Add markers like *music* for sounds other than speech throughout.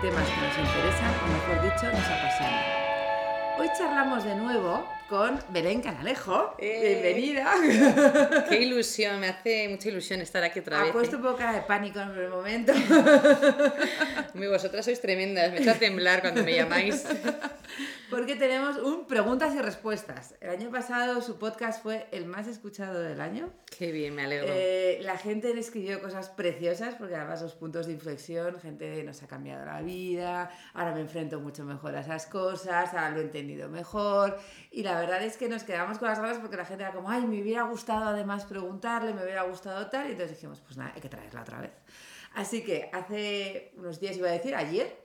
temas que nos interesan o mejor dicho nos apasionan. Hoy charlamos de nuevo con Belén Canalejo. Eh. Bienvenida. Qué ilusión, me hace mucha ilusión estar aquí otra Ha vez. puesto ¿eh? un poco cara de pánico en el momento. *laughs* Muy, vosotras sois tremendas, me echa a temblar cuando me llamáis. Porque tenemos un preguntas y respuestas. El año pasado su podcast fue el más escuchado del año. Qué bien, me alegro. Eh, la gente le escribió cosas preciosas porque además los puntos de inflexión, gente nos ha cambiado la vida, ahora me enfrento mucho mejor a esas cosas, ahora lo he entendido mejor y la verdad es que nos quedamos con las ganas porque la gente era como, ay, me hubiera gustado además preguntarle, me hubiera gustado tal y entonces dijimos, pues nada, hay que traerla otra vez. Así que hace unos días, iba a decir, ayer,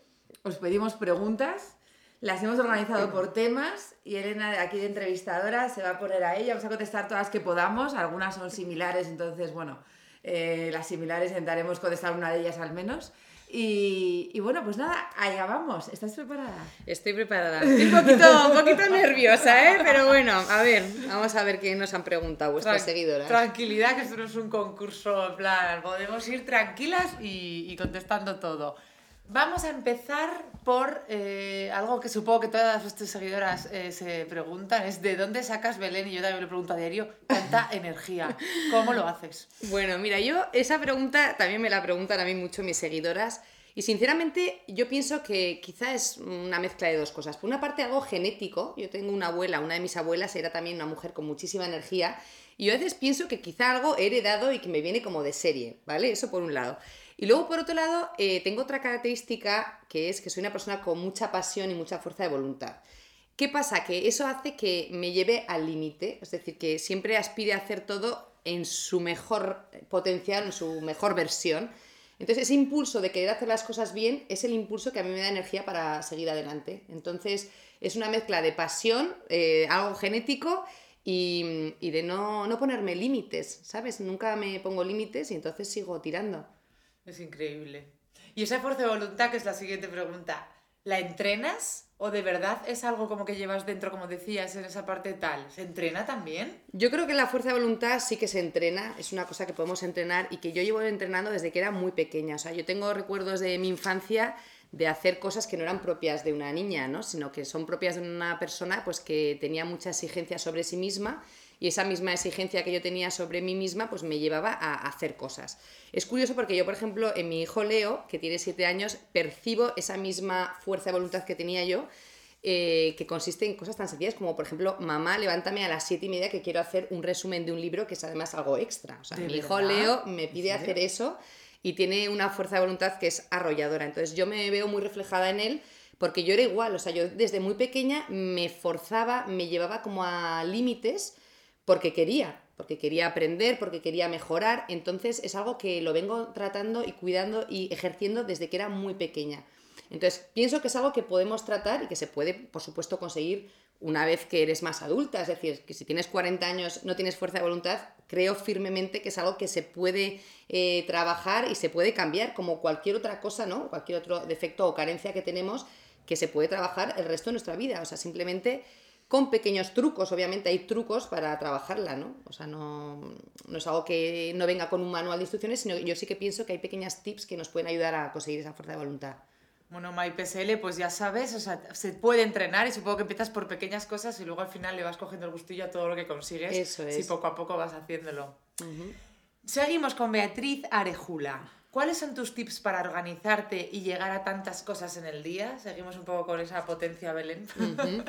os pedimos preguntas. Las hemos organizado por temas y Elena, aquí de entrevistadora, se va a poner a ella. Vamos a contestar todas que podamos. Algunas son similares, entonces, bueno, eh, las similares intentaremos contestar una de ellas al menos. Y, y bueno, pues nada, allá vamos. ¿Estás preparada? Estoy preparada. *laughs* Estoy un poquito, un poquito nerviosa, ¿eh? Pero bueno, a ver, vamos a ver qué nos han preguntado vuestras Tran- seguidoras. Tranquilidad, que esto no es un concurso, en plan, podemos ir tranquilas y, y contestando todo. Vamos a empezar por eh, algo que supongo que todas vuestras seguidoras eh, se preguntan, es ¿de dónde sacas, Belén? Y yo también lo pregunto a diario, tanta *laughs* energía. ¿Cómo lo haces? Bueno, mira, yo esa pregunta también me la preguntan a mí mucho mis seguidoras y sinceramente yo pienso que quizá es una mezcla de dos cosas. Por una parte algo genético, yo tengo una abuela, una de mis abuelas era también una mujer con muchísima energía y yo a veces pienso que quizá algo he heredado y que me viene como de serie, ¿vale? Eso por un lado. Y luego por otro lado eh, tengo otra característica que es que soy una persona con mucha pasión y mucha fuerza de voluntad. ¿Qué pasa? Que eso hace que me lleve al límite, es decir, que siempre aspire a hacer todo en su mejor potencial, en su mejor versión. Entonces, ese impulso de querer hacer las cosas bien es el impulso que a mí me da energía para seguir adelante. Entonces, es una mezcla de pasión, eh, algo genético y, y de no, no ponerme límites, ¿sabes? Nunca me pongo límites y entonces sigo tirando. Es increíble. Y esa fuerza de voluntad, que es la siguiente pregunta, ¿la entrenas o de verdad es algo como que llevas dentro, como decías, en esa parte tal? ¿Se entrena también? Yo creo que la fuerza de voluntad sí que se entrena, es una cosa que podemos entrenar y que yo llevo entrenando desde que era muy pequeña. O sea, yo tengo recuerdos de mi infancia de hacer cosas que no eran propias de una niña, ¿no? sino que son propias de una persona pues, que tenía mucha exigencia sobre sí misma y esa misma exigencia que yo tenía sobre mí misma pues me llevaba a hacer cosas. Es curioso porque yo, por ejemplo, en mi hijo Leo, que tiene 7 años, percibo esa misma fuerza de voluntad que tenía yo, eh, que consiste en cosas tan sencillas como, por ejemplo, mamá, levántame a las 7 y media que quiero hacer un resumen de un libro que es además algo extra. O sea, ¿De mi hijo? Leo me ¿En pide hacer eso y tiene una fuerza de voluntad que es arrolladora. Entonces yo me veo muy reflejada en él porque yo era igual, o sea, yo desde muy pequeña me forzaba, me llevaba como a límites porque quería, porque quería aprender, porque quería mejorar. Entonces es algo que lo vengo tratando y cuidando y ejerciendo desde que era muy pequeña. Entonces pienso que es algo que podemos tratar y que se puede, por supuesto, conseguir una vez que eres más adulta. Es decir, que si tienes 40 años, no tienes fuerza de voluntad, creo firmemente que es algo que se puede eh, trabajar y se puede cambiar como cualquier otra cosa, ¿no? Cualquier otro defecto o carencia que tenemos que se puede trabajar el resto de nuestra vida. O sea, simplemente con pequeños trucos, obviamente hay trucos para trabajarla, ¿no? O sea, no, no es algo que no venga con un manual de instrucciones, sino yo sí que pienso que hay pequeñas tips que nos pueden ayudar a conseguir esa fuerza de voluntad. Bueno, MyPSL, pues ya sabes, o sea, se puede entrenar y supongo que empiezas por pequeñas cosas y luego al final le vas cogiendo el gustillo a todo lo que consigues. Eso Si es. poco a poco vas haciéndolo. Seguimos con Beatriz Arejula. ¿Cuáles son tus tips para organizarte y llegar a tantas cosas en el día? Seguimos un poco con esa potencia, Belén. *laughs*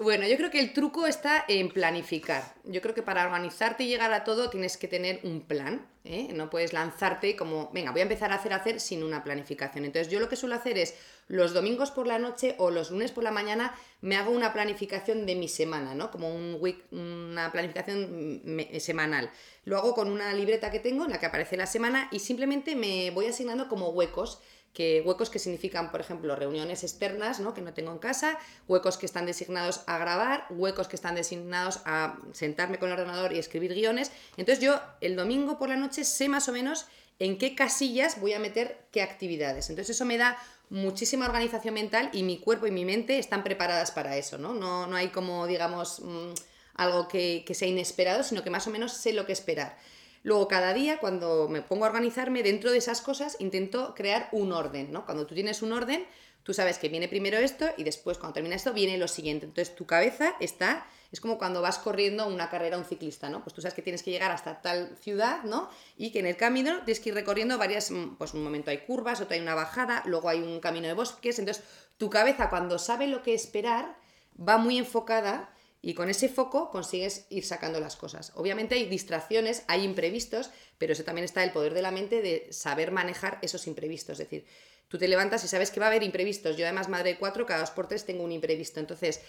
Bueno, yo creo que el truco está en planificar. Yo creo que para organizarte y llegar a todo tienes que tener un plan. ¿Eh? No puedes lanzarte como, venga, voy a empezar a hacer, hacer sin una planificación. Entonces yo lo que suelo hacer es los domingos por la noche o los lunes por la mañana me hago una planificación de mi semana, ¿no? Como un week, una planificación me- semanal. Lo hago con una libreta que tengo en la que aparece la semana y simplemente me voy asignando como huecos que huecos que significan, por ejemplo, reuniones externas ¿no? que no tengo en casa, huecos que están designados a grabar, huecos que están designados a sentarme con el ordenador y escribir guiones. Entonces yo el domingo por la noche sé más o menos en qué casillas voy a meter qué actividades. Entonces eso me da muchísima organización mental y mi cuerpo y mi mente están preparadas para eso, ¿no? No, no hay como, digamos, mm, algo que, que sea inesperado, sino que más o menos sé lo que esperar. Luego, cada día, cuando me pongo a organizarme, dentro de esas cosas intento crear un orden, ¿no? Cuando tú tienes un orden, tú sabes que viene primero esto y después, cuando termina esto, viene lo siguiente. Entonces, tu cabeza está es como cuando vas corriendo una carrera un ciclista, ¿no? Pues tú sabes que tienes que llegar hasta tal ciudad, ¿no? Y que en el camino tienes que ir recorriendo varias, mm, pues un momento hay curvas, otro hay una bajada, luego hay un camino de bosques, entonces tu cabeza cuando sabe lo que esperar va muy enfocada y con ese foco consigues ir sacando las cosas. Obviamente hay distracciones, hay imprevistos, pero eso también está el poder de la mente de saber manejar esos imprevistos. Es decir, tú te levantas y sabes que va a haber imprevistos. Yo además, madre de cuatro, cada dos por tres tengo un imprevisto. Entonces,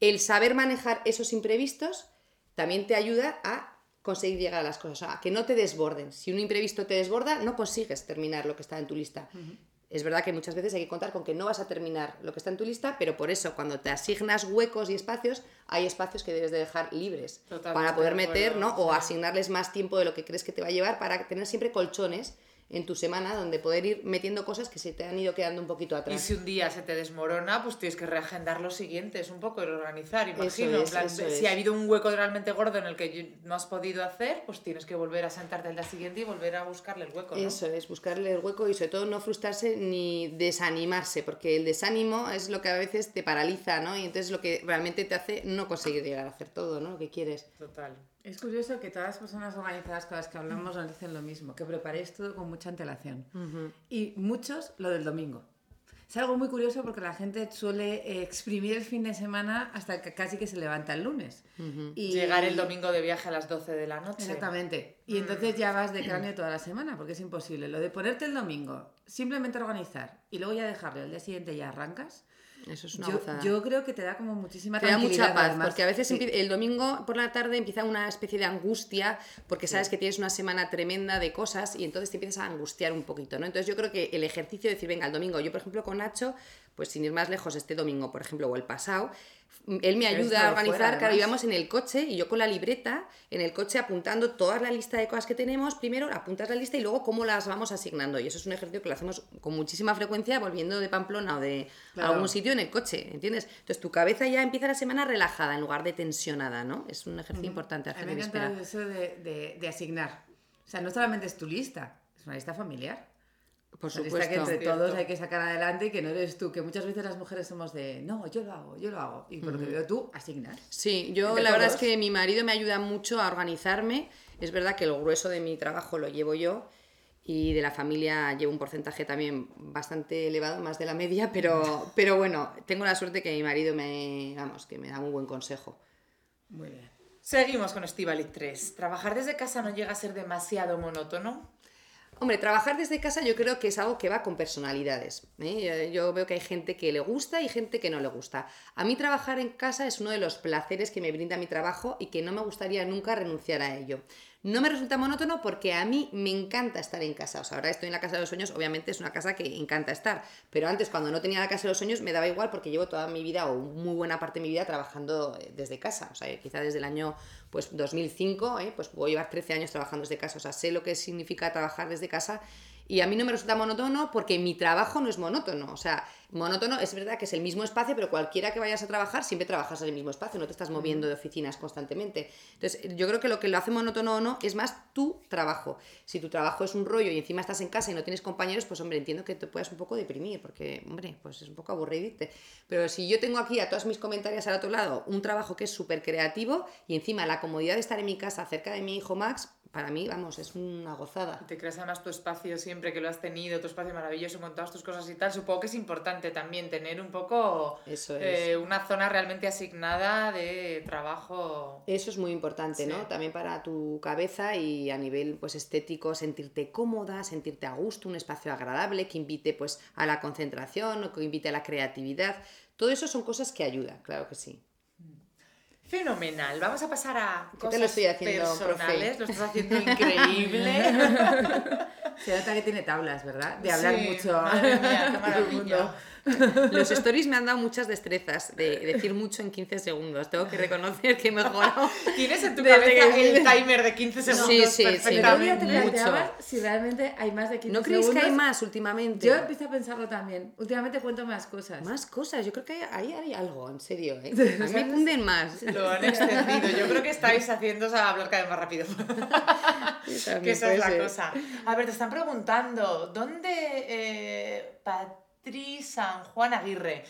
el saber manejar esos imprevistos también te ayuda a conseguir llegar a las cosas, a que no te desborden. Si un imprevisto te desborda, no consigues terminar lo que está en tu lista. Es verdad que muchas veces hay que contar con que no vas a terminar lo que está en tu lista, pero por eso cuando te asignas huecos y espacios, hay espacios que debes de dejar libres para poder meter, ¿no? O asignarles más tiempo de lo que crees que te va a llevar para tener siempre colchones en tu semana donde poder ir metiendo cosas que se te han ido quedando un poquito atrás. Y si un día se te desmorona, pues tienes que reagendar los siguientes, un poco, y organizar, imagino. si ha habido un hueco realmente gordo en el que no has podido hacer, pues tienes que volver a sentarte el día siguiente y volver a buscarle el hueco. Eso es, buscarle el hueco y sobre todo no frustrarse ni desanimarse, porque el desánimo es lo que a veces te paraliza, ¿no? Y entonces lo que realmente te hace no conseguir llegar a hacer todo, ¿no? Lo que quieres. Total. Es curioso que todas las personas organizadas con las que hablamos nos dicen lo mismo, que preparéis todo con mucha antelación. Y muchos lo del domingo. Es algo muy curioso porque la gente suele exprimir el fin de semana hasta que casi que se levanta el lunes. y Llegar el domingo de viaje a las 12 de la noche. Exactamente. Y entonces ya vas de cráneo *clears throat* toda la semana porque es imposible. Lo de ponerte el domingo, simplemente organizar y luego ya dejarlo, el día siguiente ya arrancas eso es una yo, Yo creo que te da como muchísima te da mucha paz, porque a veces el domingo por la tarde empieza una especie de angustia, porque sabes que tienes una semana tremenda de cosas y entonces te empiezas a angustiar un poquito, ¿no? Entonces yo creo que el ejercicio de decir, venga, el domingo, yo por ejemplo con Nacho, pues sin ir más lejos, este domingo, por ejemplo, o el pasado, él me ayuda a organizar, claro, íbamos en el coche y yo con la libreta, en el coche apuntando toda la lista de cosas que tenemos, primero apuntas la lista y luego cómo las vamos asignando. Y eso es un ejercicio que lo hacemos con muchísima frecuencia volviendo de Pamplona o de algún sitio en el coche, ¿entiendes? Entonces tu cabeza ya empieza la semana relajada en lugar de tensionada, ¿no? Es un ejercicio importante hacer a mí me eso de, de asignar. O sea, no solamente es tu lista, es una lista familiar. Por supuesto. que entre todos hay que sacar adelante y que no eres tú, que muchas veces las mujeres somos de, no, yo lo hago, yo lo hago. Y por lo que veo tú, asignas. Sí, yo la verdad es que mi marido me ayuda mucho a organizarme. Es verdad que el grueso de mi trabajo lo llevo yo y de la familia llevo un porcentaje también bastante elevado, más de la media, pero, *laughs* pero bueno, tengo la suerte que mi marido me, vamos, que me da un buen consejo. Muy bien. Seguimos con Estivalit 3. ¿Trabajar desde casa no llega a ser demasiado monótono? Hombre, trabajar desde casa yo creo que es algo que va con personalidades. ¿eh? Yo veo que hay gente que le gusta y gente que no le gusta. A mí trabajar en casa es uno de los placeres que me brinda mi trabajo y que no me gustaría nunca renunciar a ello. No me resulta monótono porque a mí me encanta estar en casa. O sea, ahora estoy en la casa de los sueños, obviamente es una casa que encanta estar. Pero antes, cuando no tenía la casa de los sueños, me daba igual porque llevo toda mi vida o muy buena parte de mi vida trabajando eh, desde casa. O sea, quizá desde el año pues 2005, ¿eh? pues puedo llevar 13 años trabajando desde casa. O sea, sé lo que significa trabajar desde casa y a mí no me resulta monótono porque mi trabajo no es monótono. O sea, monótono es verdad que es el mismo espacio, pero cualquiera que vayas a trabajar siempre trabajas en el mismo espacio, no te estás moviendo de oficinas constantemente. Entonces, yo creo que lo que lo hace monótono o no es más tu trabajo. Si tu trabajo es un rollo y encima estás en casa y no tienes compañeros, pues hombre, entiendo que te puedas un poco deprimir, porque, hombre, pues es un poco aburridite. Pero si yo tengo aquí a todos mis comentarios al otro lado un trabajo que es súper creativo y encima la comodidad de estar en mi casa cerca de mi hijo Max, para mí, vamos, es una gozada. Te creas además tu espacio siempre que lo has tenido, tu espacio maravilloso con todas tus cosas y tal. Supongo que es importante también tener un poco Eso eh, una zona realmente asignada de trabajo. Eso es muy importante, ¿no? También para tu cabeza y a nivel pues estético, sentirte cómoda, sentirte a gusto, un espacio agradable que invite pues a la concentración o que invite a la creatividad. Todo eso son cosas que ayudan, claro que sí. Fenomenal. Vamos a pasar a cosas lo estoy haciendo, personales. Lo estás haciendo increíble. *laughs* Se nota que tiene tablas, ¿verdad? De hablar mucho. Madre mía, qué *laughs* maravilla. Los stories me han dado muchas destrezas de decir mucho en 15 segundos. Tengo que reconocer que he mejorado. Tienes en tu cabeza el timer de 15 segundos. Sí, sí, perfectamente. sí. Mucho. Si realmente hay más de 15 segundos. ¿No creéis que hay más últimamente? Yo empiezo a pensarlo también. Últimamente cuento más cosas. Más cosas. Yo creo que ahí hay algo, en serio. ¿eh? A mí me funden más. Lo han extendido. Yo creo que estáis haciendo a hablar cada vez más rápido. *laughs* Que esa es la ser. cosa. A ver, te están preguntando, ¿dónde eh, Patri San Juan Aguirre?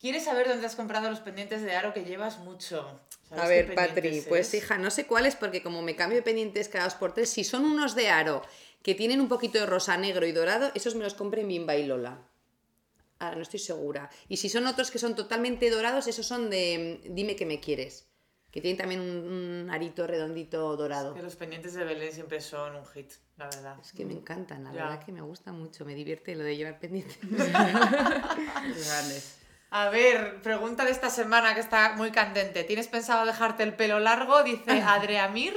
¿Quieres saber dónde has comprado los pendientes de aro que llevas mucho? ¿Sabes A ver, Patri, pues es? hija, no sé cuáles, porque como me cambio de pendientes cada dos por tres, si son unos de aro que tienen un poquito de rosa, negro y dorado, esos me los compré en Bimba y Lola. Ahora no estoy segura. Y si son otros que son totalmente dorados, esos son de mm, Dime que me quieres. Que tienen también un, un arito redondito dorado. Que los pendientes de Belén siempre son un hit, la verdad. Es que me encantan, la Ya. verdad que me gusta mucho, me divierte lo de llevar pendientes. *laughs* Grandes. A ver, pregunta de esta semana que está muy candente. ¿Tienes pensado dejarte el pelo largo? Dice *laughs* Adreamir.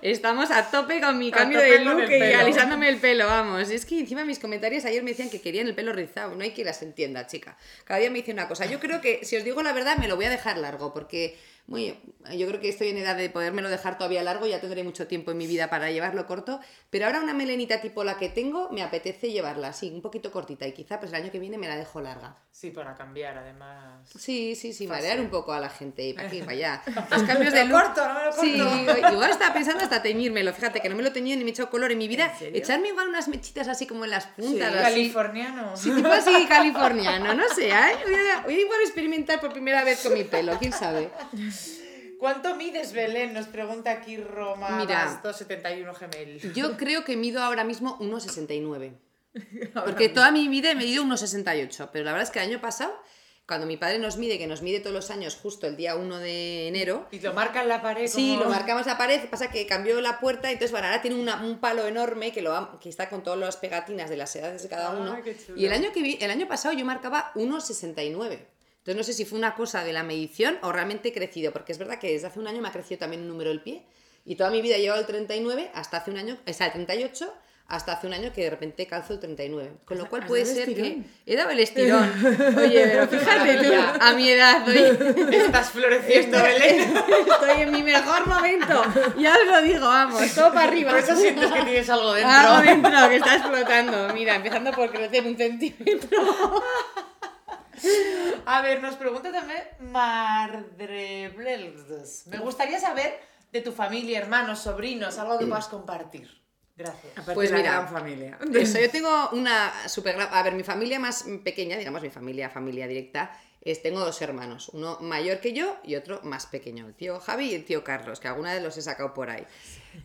Estamos a tope con mi A cambio de look y alisándome el pelo, vamos. Es que encima mis comentarios ayer me decían que querían el pelo rizado. No hay quien las entienda, chica. Cada día me dice una cosa. Yo creo que, si os digo la verdad, me lo voy a dejar largo porque muy, yo creo que estoy en edad de podérmelo dejar todavía largo. Ya tendré mucho tiempo en mi vida para llevarlo corto. Pero ahora una melenita tipo la que tengo, me apetece llevarla así, un poquito cortita. Y quizá pues el año que viene me la dejo larga. Sí, para cambiar, además. Sí, sí, sí, Fácil. marear un poco a la gente y para aquí para allá. *laughs* Los cambios de Lo look. corto, no me lo corto. Sí, igual estaba pensando hasta teñírmelo. Fíjate que no me lo he teñido ni me he hecho color en mi vida. Echarme igual unas mechitas así como en las puntas. Sí, así. Californiano. Sí, tipo así californiano, no sé, ¿eh? Voy a, voy a igual experimentar por primera vez con mi pelo, quién sabe. ¿Cuánto mides, Belén? Nos pregunta aquí Roma Mira. Basto 71 Gemel. Yo creo que mido ahora mismo 1,69. *laughs* Porque toda mi vida he medido 1,68. Pero la verdad es que el año pasado, cuando mi padre nos mide, que nos mide todos los años justo el día 1 de enero, Y lo marca en la pared Sí, como- lo marcamos la pared, pasa que cambió la puerta, entonces bueno, ahora tiene una- un palo enorme que, lo, que está con todas las pegatinas de las edades de cada uno. Y el año, que vi, el año pasado yo marcaba 1,69. Entonces no sé si fue una cosa de la medición o realmente he crecido, porque es verdad que desde hace un año me ha crecido también un número del pie. Y toda mi vida he llevado el 39 hasta hace un año, sea, el 38 hasta hace un año que de repente calzo el 39. Con lo cual puede ser estirón. que he dado el estirón. *laughs* Oye, pero fíjate tú, a mi edad hoy. *laughs* Estás floreciendo, Belén. Estoy en mi mejor momento. Ya os lo digo, vamos, todo para arriba. Por eso sientes que tienes algo dentro. Algo dentro que está explotando. Mira, empezando por crecer un centímetro. A ver, nos pregunta también Mardrebleldes. Me gustaría saber de tu familia, hermanos, sobrinos, algo que puedas compartir. Gracias. Aparte Pues de mira, gran familia. *laughs* Eso, yo *laughs* tengo una super gran... A ver, mi familia más pequeña, digamos mi familia, familia directa, es, tengo dos hermanos, uno mayor que yo y otro más pequeño, el tío Javi y el tío Carlos, que alguna vez los he sacado por ahí.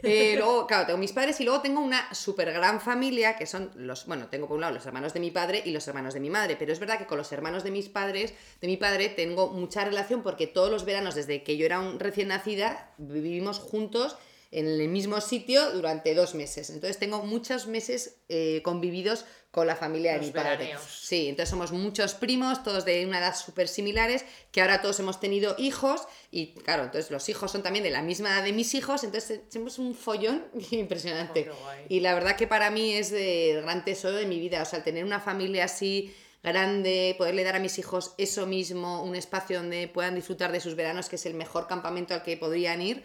Eh, *laughs* luego, claro, tengo mis padres y luego tengo una super gran familia, que son los, bueno, tengo por un lado los hermanos de mi padre y los hermanos de mi madre, pero es verdad que con los hermanos de mis padres, de mi padre, tengo mucha relación porque todos los veranos, desde que yo era un recién nacida, vivimos juntos en el mismo sitio durante dos meses. Entonces tengo muchos meses eh, convividos con la familia de Los mi padre. veraneos. Sí, entonces somos muchos primos, todos de una edad súper similares, que ahora todos hemos tenido hijos y claro, entonces los hijos son también de la misma edad de mis hijos, entonces tenemos un follón *laughs* impresionante. Oh, y la verdad que para mí es de gran tesoro de mi vida, o sea, el tener una familia así grande, poderle dar a mis hijos eso mismo, un espacio donde puedan disfrutar de sus veranos, que es el mejor campamento al que podrían ir,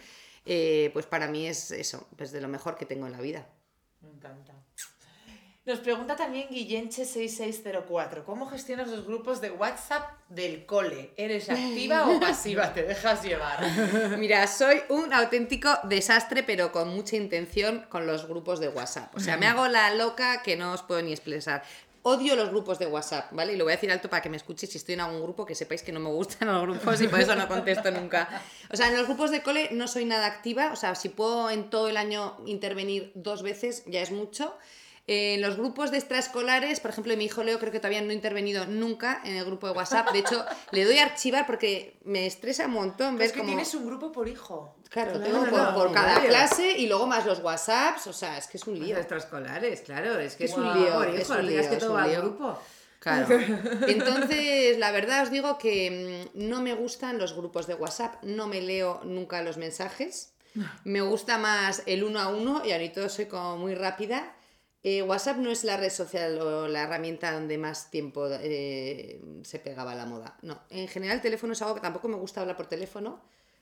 eh, pues para mí es eso, pues de lo mejor que tengo en la vida. Me encanta. Nos pregunta también Guillenche6604. ¿Cómo gestionas los grupos de WhatsApp del cole? ¿Eres activa o *laughs* pasiva? ¿Te dejas llevar? Mira, soy un auténtico desastre, pero con mucha intención con los grupos de WhatsApp. O sea, me hago la loca que no os puedo ni expresar. Odio los grupos de WhatsApp, ¿vale? Y lo voy a decir alto para que me escuchéis si estoy en algún grupo, que sepáis que no me gustan los grupos y por eso no contesto nunca. O sea, en los grupos de cole no soy nada activa, o sea, si puedo en todo el año intervenir dos veces, ya es mucho. En los grupos de extraescolares, por ejemplo, mi hijo Leo creo que todavía no he intervenido nunca en el grupo de WhatsApp. De hecho, *laughs* le doy a archivar porque me estresa un montón ver es que cómo... tienes un grupo por hijo. Claro, Claro, tengo por, no, por cada Mario. clase y luego más los WhatsApps, o sea, es que es un lío. Los extraescolares, claro, es que es un lío, es hijo, un no digas lío, que es todo un va al lío. grupo. Claro. *laughs* Entonces, la verdad os digo que mm, no me gustan los grupos de WhatsApp, no me leo nunca los mensajes. *laughs* Me gusta más el uno a uno y ahorita soy como muy rápida. Eh, WhatsApp no es la red social o la herramienta donde más tiempo eh, se pegaba la moda. No, en general el teléfono es algo que tampoco me gusta hablar por teléfono.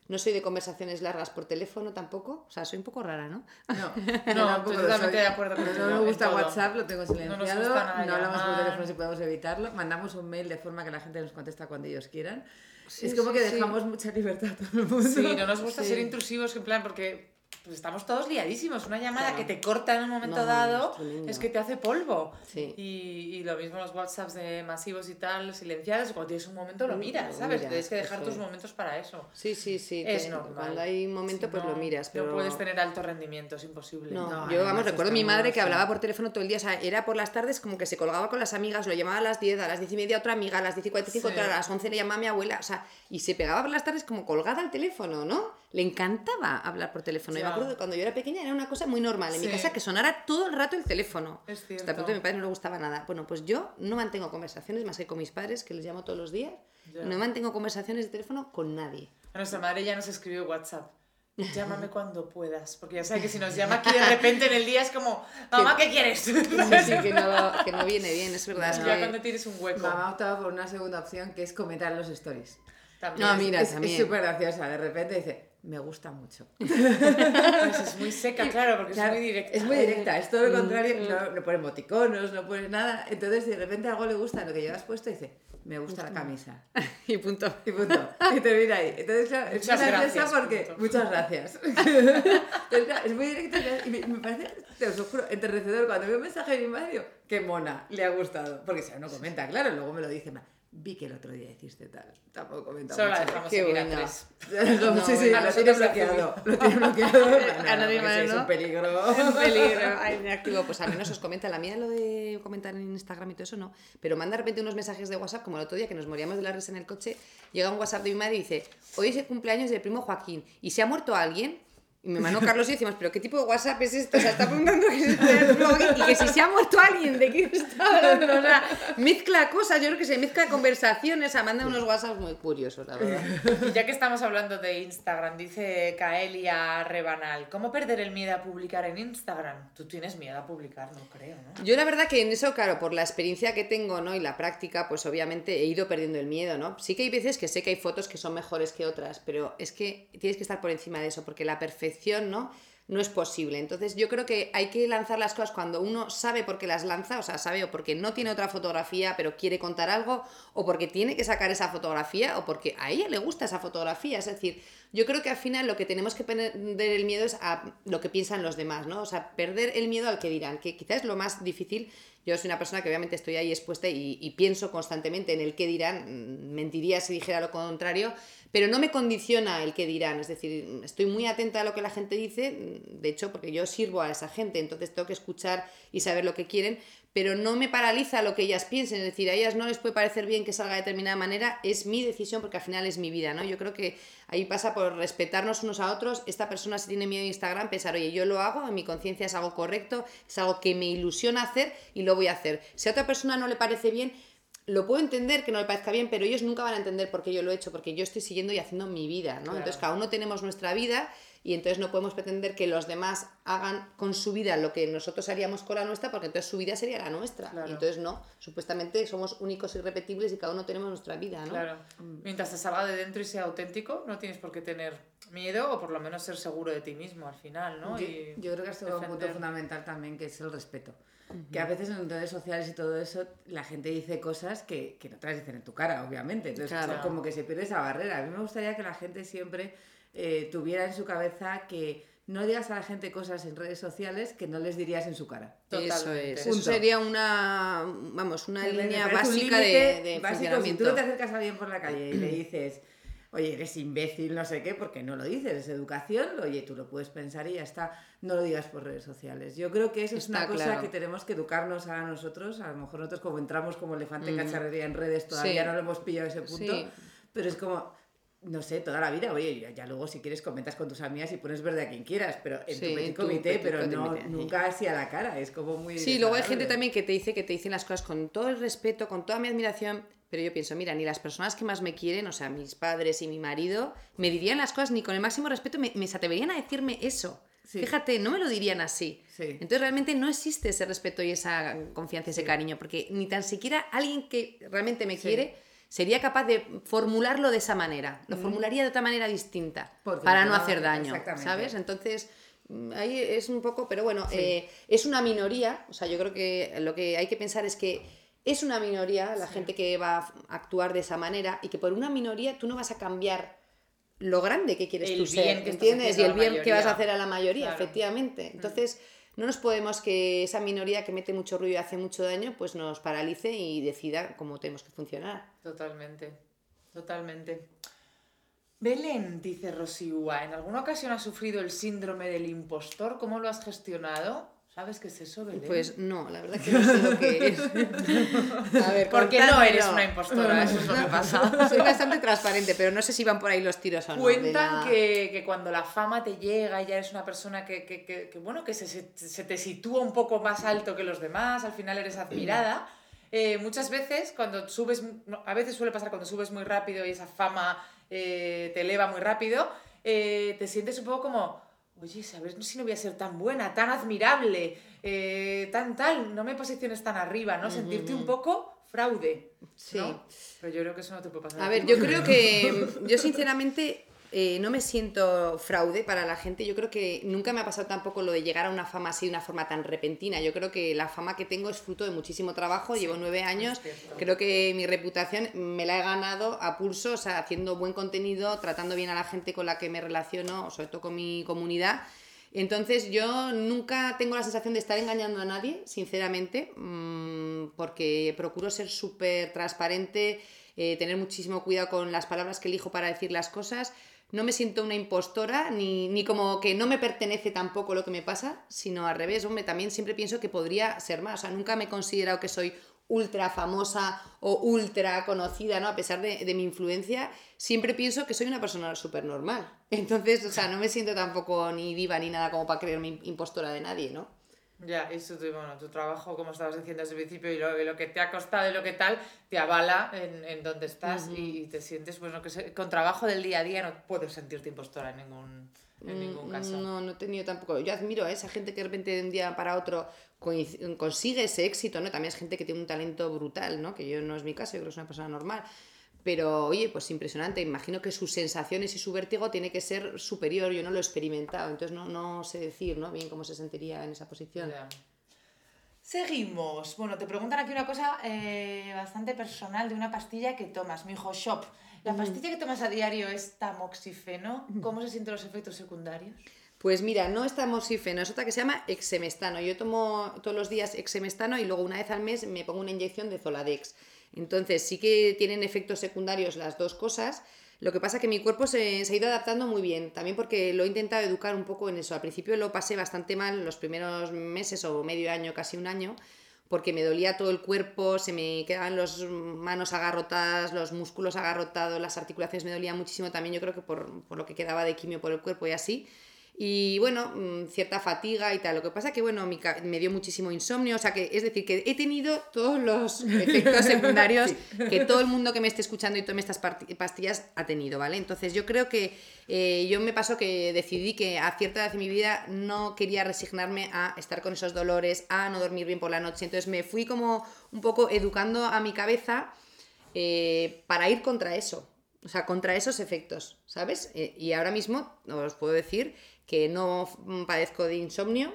No soy de conversaciones largas por teléfono tampoco. O sea, soy un poco rara, ¿no? No, *laughs* No, totalmente de acuerdo No, contigo No me gusta. WhatsApp, lo tengo No silenciado. gusta nada No, hablamos por teléfono si podemos evitarlo. Mandamos un mail de forma que la gente nos contesta cuando ellos quieran. Sí, es como sí, que sí. dejamos mucha libertad a todo el mundo. Sí, no nos gusta *laughs* Sí. ser intrusivos, en plan, porque pues estamos todos liadísimos. Una llamada Claro. que te corta en un momento No, dado es que te hace polvo. Sí. Y, y lo mismo los WhatsApps de masivos y tal, silenciados, cuando tienes un momento lo Mm, miras, ¿sabes? Tienes que dejar tus es. momentos para eso. Sí, sí, sí. Es normal. Cuando hay un momento, Si pues no, lo miras. Pero... No puedes tener alto rendimiento, es imposible. No, yo vamos, recuerdo a mi madre que hablaba por teléfono todo el día, o sea, era por las tardes como que se colgaba con las amigas, lo llamaba a las 10, a las 10 y media otra amiga, a las 10 y 45 Sí. otra, a las 11 le llamaba a mi abuela, o sea, y se pegaba por las tardes como colgada al teléfono, ¿no? Le encantaba hablar por teléfono. Yo Ya. me acuerdo que cuando yo era pequeña era una cosa muy normal en mi Sí. casa que sonara todo el rato el teléfono. Es Hasta el cierto. punto de mi padre no le gustaba nada. Bueno, pues yo no mantengo conversaciones más que con mis padres, que les llamo todos los días. Ya. No mantengo conversaciones de teléfono con nadie. A nuestra madre ya nos escribió WhatsApp. *laughs* Llámame cuando puedas, porque ya sabe que si nos *laughs* llama aquí de repente en el día es como, mamá, ¿qué quieres? *laughs* Sí, sí, que no, que no viene bien, es verdad. es Ya que- cuando tienes un hueco. Mamá optaba por una segunda opción que es comentar los stories. También. No, mira, es también. súper graciosa. De repente dice, me gusta mucho. *laughs* Pues es muy seca, claro, porque Claro, es muy directa. Es muy directa, es todo lo Mm, contrario. mm. No, no pone emoticonos, no pone nada. Entonces, de repente algo le gusta, lo que llevas puesto, dice, me gusta la camisa. *laughs* y punto. Y punto. Y termina ahí. Entonces, claro, es Muchas muy graciosa gracias, porque. punto. Muchas gracias. *laughs* Entonces, claro, es muy directa y me, me parece, te os lo juro, enternecedor. Cuando veo un mensaje de mi madre, digo, qué mona, le ha gustado. Porque si no comenta, claro, luego me lo dice, "Ma, vi que el otro día hiciste tal. Tampoco comenta Solo la dejamos Qué seguir a buena. tres. *laughs* No, No, sí, sí, a lo tiene bloqueado. Lo tiene bloqueado. A nadie más, *laughs* Es un peligro. En *laughs* peligro, ay, me activo. Pues al menos os comenta. La mía lo de comentar en Instagram y todo eso no. Pero manda de repente unos mensajes de WhatsApp, como el otro día que nos moríamos de la risa en el coche. Llega un WhatsApp de mi madre y dice: Hoy es el cumpleaños del primo Joaquín y se ha muerto alguien. Y me mandó Carlos y decimos, pero ¿qué tipo de WhatsApp es esto? O sea, está preguntando que es el Joaquín y que si se ha muerto alguien, ¿de qué está hablando? O sea, mezcla cosas, yo creo que se mezcla conversaciones, o sea, manda unos WhatsApp muy curiosos, la verdad. Y ya que estamos hablando de Instagram, dice Kaelia Rebanal, ¿cómo perder el miedo a publicar en Instagram? Tú tienes miedo a publicar, no creo, ¿no? Yo la verdad que en eso, claro, por la experiencia que tengo, ¿no? Y la práctica, pues obviamente he ido perdiendo el miedo, ¿no? Sí que hay veces que sé que hay fotos que son mejores que otras, pero es que tienes que estar por encima de eso, porque la perfección, ¿no? No es posible. Entonces yo creo que hay que lanzar las cosas cuando uno sabe por qué las lanza, o sea, sabe o porque no tiene otra fotografía, pero quiere contar algo, o porque tiene que sacar esa fotografía, o porque a ella le gusta esa fotografía. Es decir, yo creo que al final lo que tenemos que perder el miedo es a lo que piensan los demás, ¿no? O sea, perder el miedo al que dirán, que quizás es lo más difícil. Yo soy una persona que obviamente estoy ahí expuesta y, y pienso constantemente en el que dirán, mm, mentiría si dijera lo contrario, pero no me condiciona el que dirán, es decir, estoy muy atenta a lo que la gente dice, de hecho, porque yo sirvo a esa gente, entonces tengo que escuchar y saber lo que quieren, pero no me paraliza lo que ellas piensen, es decir, a ellas no les puede parecer bien que salga de determinada manera, es mi decisión porque al final es mi vida, ¿no? Yo creo que ahí pasa por respetarnos unos a otros, esta persona si tiene miedo de Instagram, pensar, oye, yo lo hago, en mi conciencia es algo correcto, es algo que me ilusiona hacer y lo voy a hacer. Si a otra persona no le parece bien, lo puedo entender que no le parezca bien, pero ellos nunca van a entender por qué yo lo he hecho, porque yo estoy siguiendo y haciendo mi vida, ¿no? Claro. Entonces cada uno tenemos nuestra vida y entonces no podemos pretender que los demás hagan con su vida lo que nosotros haríamos con la nuestra, porque entonces su vida sería la nuestra. Claro. Y entonces no, supuestamente somos únicos y irrepetibles y cada uno tenemos nuestra vida, ¿no? Claro. Mientras te salga de dentro y sea auténtico, no tienes por qué tener miedo o por lo menos ser seguro de ti mismo al final, ¿no? Yo, Y yo creo que es un punto fundamental también, que es el respeto. Que a veces en redes sociales y todo eso, la gente dice cosas que, que no te las dicen en tu cara, obviamente. Entonces, Claro. como que se pierde esa barrera. A mí me gustaría que la gente siempre eh, tuviera en su cabeza que no digas a la gente cosas en redes sociales que no les dirías en su cara. Eso es. Eso sería una, vamos, una Me- me línea un básica de, de básico. Si funcionamiento. tú no te acercas a alguien por la calle y le dices, oye, eres imbécil, no sé qué, porque no lo dices, es educación, oye, tú lo puedes pensar y ya está, no lo digas por redes sociales. Yo creo que eso es una cosa claro. que tenemos que educarnos a nosotros, a lo mejor nosotros como entramos como elefante en Mm. cacharrería en redes, todavía Sí. no lo hemos pillado a ese punto, Sí. pero es como... No sé, toda la vida, oye, ya, luego si quieres comentas con tus amigas y pones verde a quien quieras, pero en Sí, tu petit tu comité, petit pero no, comité, sí. nunca así a la cara, es como muy... Sí, luego hay gente también que te dice que te dicen las cosas con todo el respeto, con toda mi admiración, pero yo pienso, mira, ni las personas que más me quieren, o sea, mis padres y mi marido, me dirían las cosas ni con el máximo respeto, me, me se atreverían a decirme eso. Sí. Fíjate, no me lo dirían así. Sí. Entonces realmente no existe ese respeto y esa confianza, ese cariño, porque ni tan siquiera alguien que realmente me quiere sería capaz de formularlo de esa manera. Lo formularía de otra manera distinta Porque para no no, hacer daño. ¿sabes? Entonces, mm, ahí es un poco, pero bueno, eh, es una minoría, o sea, yo creo que lo que hay que pensar es que es una minoría la gente que va a actuar de esa manera y que por una minoría tú no vas a cambiar lo grande que quieres El tú ser, ¿entiendes? Y el bien que vas a hacer a la mayoría, Claro. Mm. efectivamente. Entonces, no nos podemos que esa minoría que mete mucho ruido y hace mucho daño, pues nos paralice y decida cómo tenemos que funcionar. Totalmente, totalmente. Belén, dice Rosiúa, ¿en alguna ocasión has sufrido el síndrome del impostor? ¿Cómo lo has gestionado? ¿Sabes qué es eso, Belén? Pues no, la verdad que no sé lo que es. *laughs* A ver, Porque no eres una impostora, eso es lo que pasa. *laughs* Soy bastante transparente, pero no sé si van por ahí los tiros o no. Cuentan la- que, que cuando la fama te llega y ya eres una persona que, que- que- que, bueno, que se, se- se te sitúa un poco más alto que los demás, al final eres admirada. eh, muchas veces cuando subes, a veces suele pasar cuando subes muy rápido y esa fama eh, te eleva muy rápido, eh, te sientes un poco como, oye, ¿sabes si no voy a ser tan buena, tan admirable, eh, tan tal, no me posiciones tan arriba, ¿no? Sentirte un poco fraude. Sí. ¿no? Pero yo creo que eso no te puede pasar. A ver, yo creo que *laughs* yo sinceramente eh, no me siento fraude para la gente. Yo creo que nunca me ha pasado tampoco lo de llegar a una fama así de una forma tan repentina. Yo creo que la fama que tengo es fruto de muchísimo trabajo. Llevo nueve años. Creo que mi reputación me la he ganado a pulso, o sea, haciendo buen contenido, tratando bien a la gente con la que me relaciono, sobre todo con mi comunidad. Entonces yo nunca tengo la sensación de estar engañando a nadie, sinceramente, mm, porque procuro ser súper transparente, eh, tener muchísimo cuidado con las palabras que elijo para decir las cosas. No me siento una impostora, ni, ni como que no me pertenece tampoco lo que me pasa, sino al revés, hombre, también siempre pienso que podría ser más. O sea, nunca me he considerado que soy ultra famosa o ultra conocida, ¿no? A pesar de, de mi influencia, siempre pienso que soy una persona súper normal. *laughs* Entonces, o sea, no me siento tampoco ni diva ni nada como para creerme impostora de nadie, ¿no? Ya, eso tu, bueno, tu trabajo, como estabas diciendo desde el principio, y lo, y lo que te ha costado y lo que tal, te avala en, en donde estás y, y te sientes, pues no que sé, con trabajo del día a día no puedes sentirte impostora en ningún, en ningún Mm, caso. No, no he tenido tampoco. Yo admiro a esa gente que de repente de un día para otro consigue ese éxito, ¿no? También es gente que tiene un talento brutal, ¿no? Que yo no es mi caso, yo creo que es una persona normal. Pero, oye, pues impresionante. Imagino que sus sensaciones y su vértigo tiene que ser superior. Yo no lo he experimentado, entonces no, no sé decir, ¿no? Bien cómo se sentiría en esa posición. Seguimos. Bueno, te preguntan aquí una cosa eh, bastante personal de una pastilla que tomas, mi hijo Shop. ¿La pastilla que tomas a diario es tamoxifeno? ¿Cómo se sienten los efectos secundarios? Pues mira, no es tamoxifeno, es otra que se llama exemestano. Yo tomo todos los días exemestano y luego una vez al mes me pongo una inyección de Zoladex. Entonces sí que tienen efectos secundarios las dos cosas. Lo que pasa que mi cuerpo se, se ha ido adaptando muy bien, también porque lo he intentado educar un poco en eso. Al principio lo pasé bastante mal los primeros meses o medio año, casi un año, porque me dolía todo el cuerpo, se me quedaban las manos agarrotadas, los músculos agarrotados, las articulaciones me dolían muchísimo también, yo creo que por, por lo que quedaba de quimio por el cuerpo y así. Y bueno, mm, cierta fatiga y tal. Lo que pasa que, bueno, me dio muchísimo insomnio. O sea, que es decir, que he tenido todos los *laughs* efectos secundarios que todo el mundo que me esté escuchando y tome estas pastillas ha tenido, ¿vale? Entonces yo creo que eh, yo me pasó que decidí que a cierta edad de mi vida no quería resignarme a estar con esos dolores, a no dormir bien por la noche. Entonces me fui como un poco educando a mi cabeza eh, para ir contra eso. O sea, contra esos efectos, ¿sabes? Eh, y ahora mismo os puedo decir que no mm, padezco de insomnio.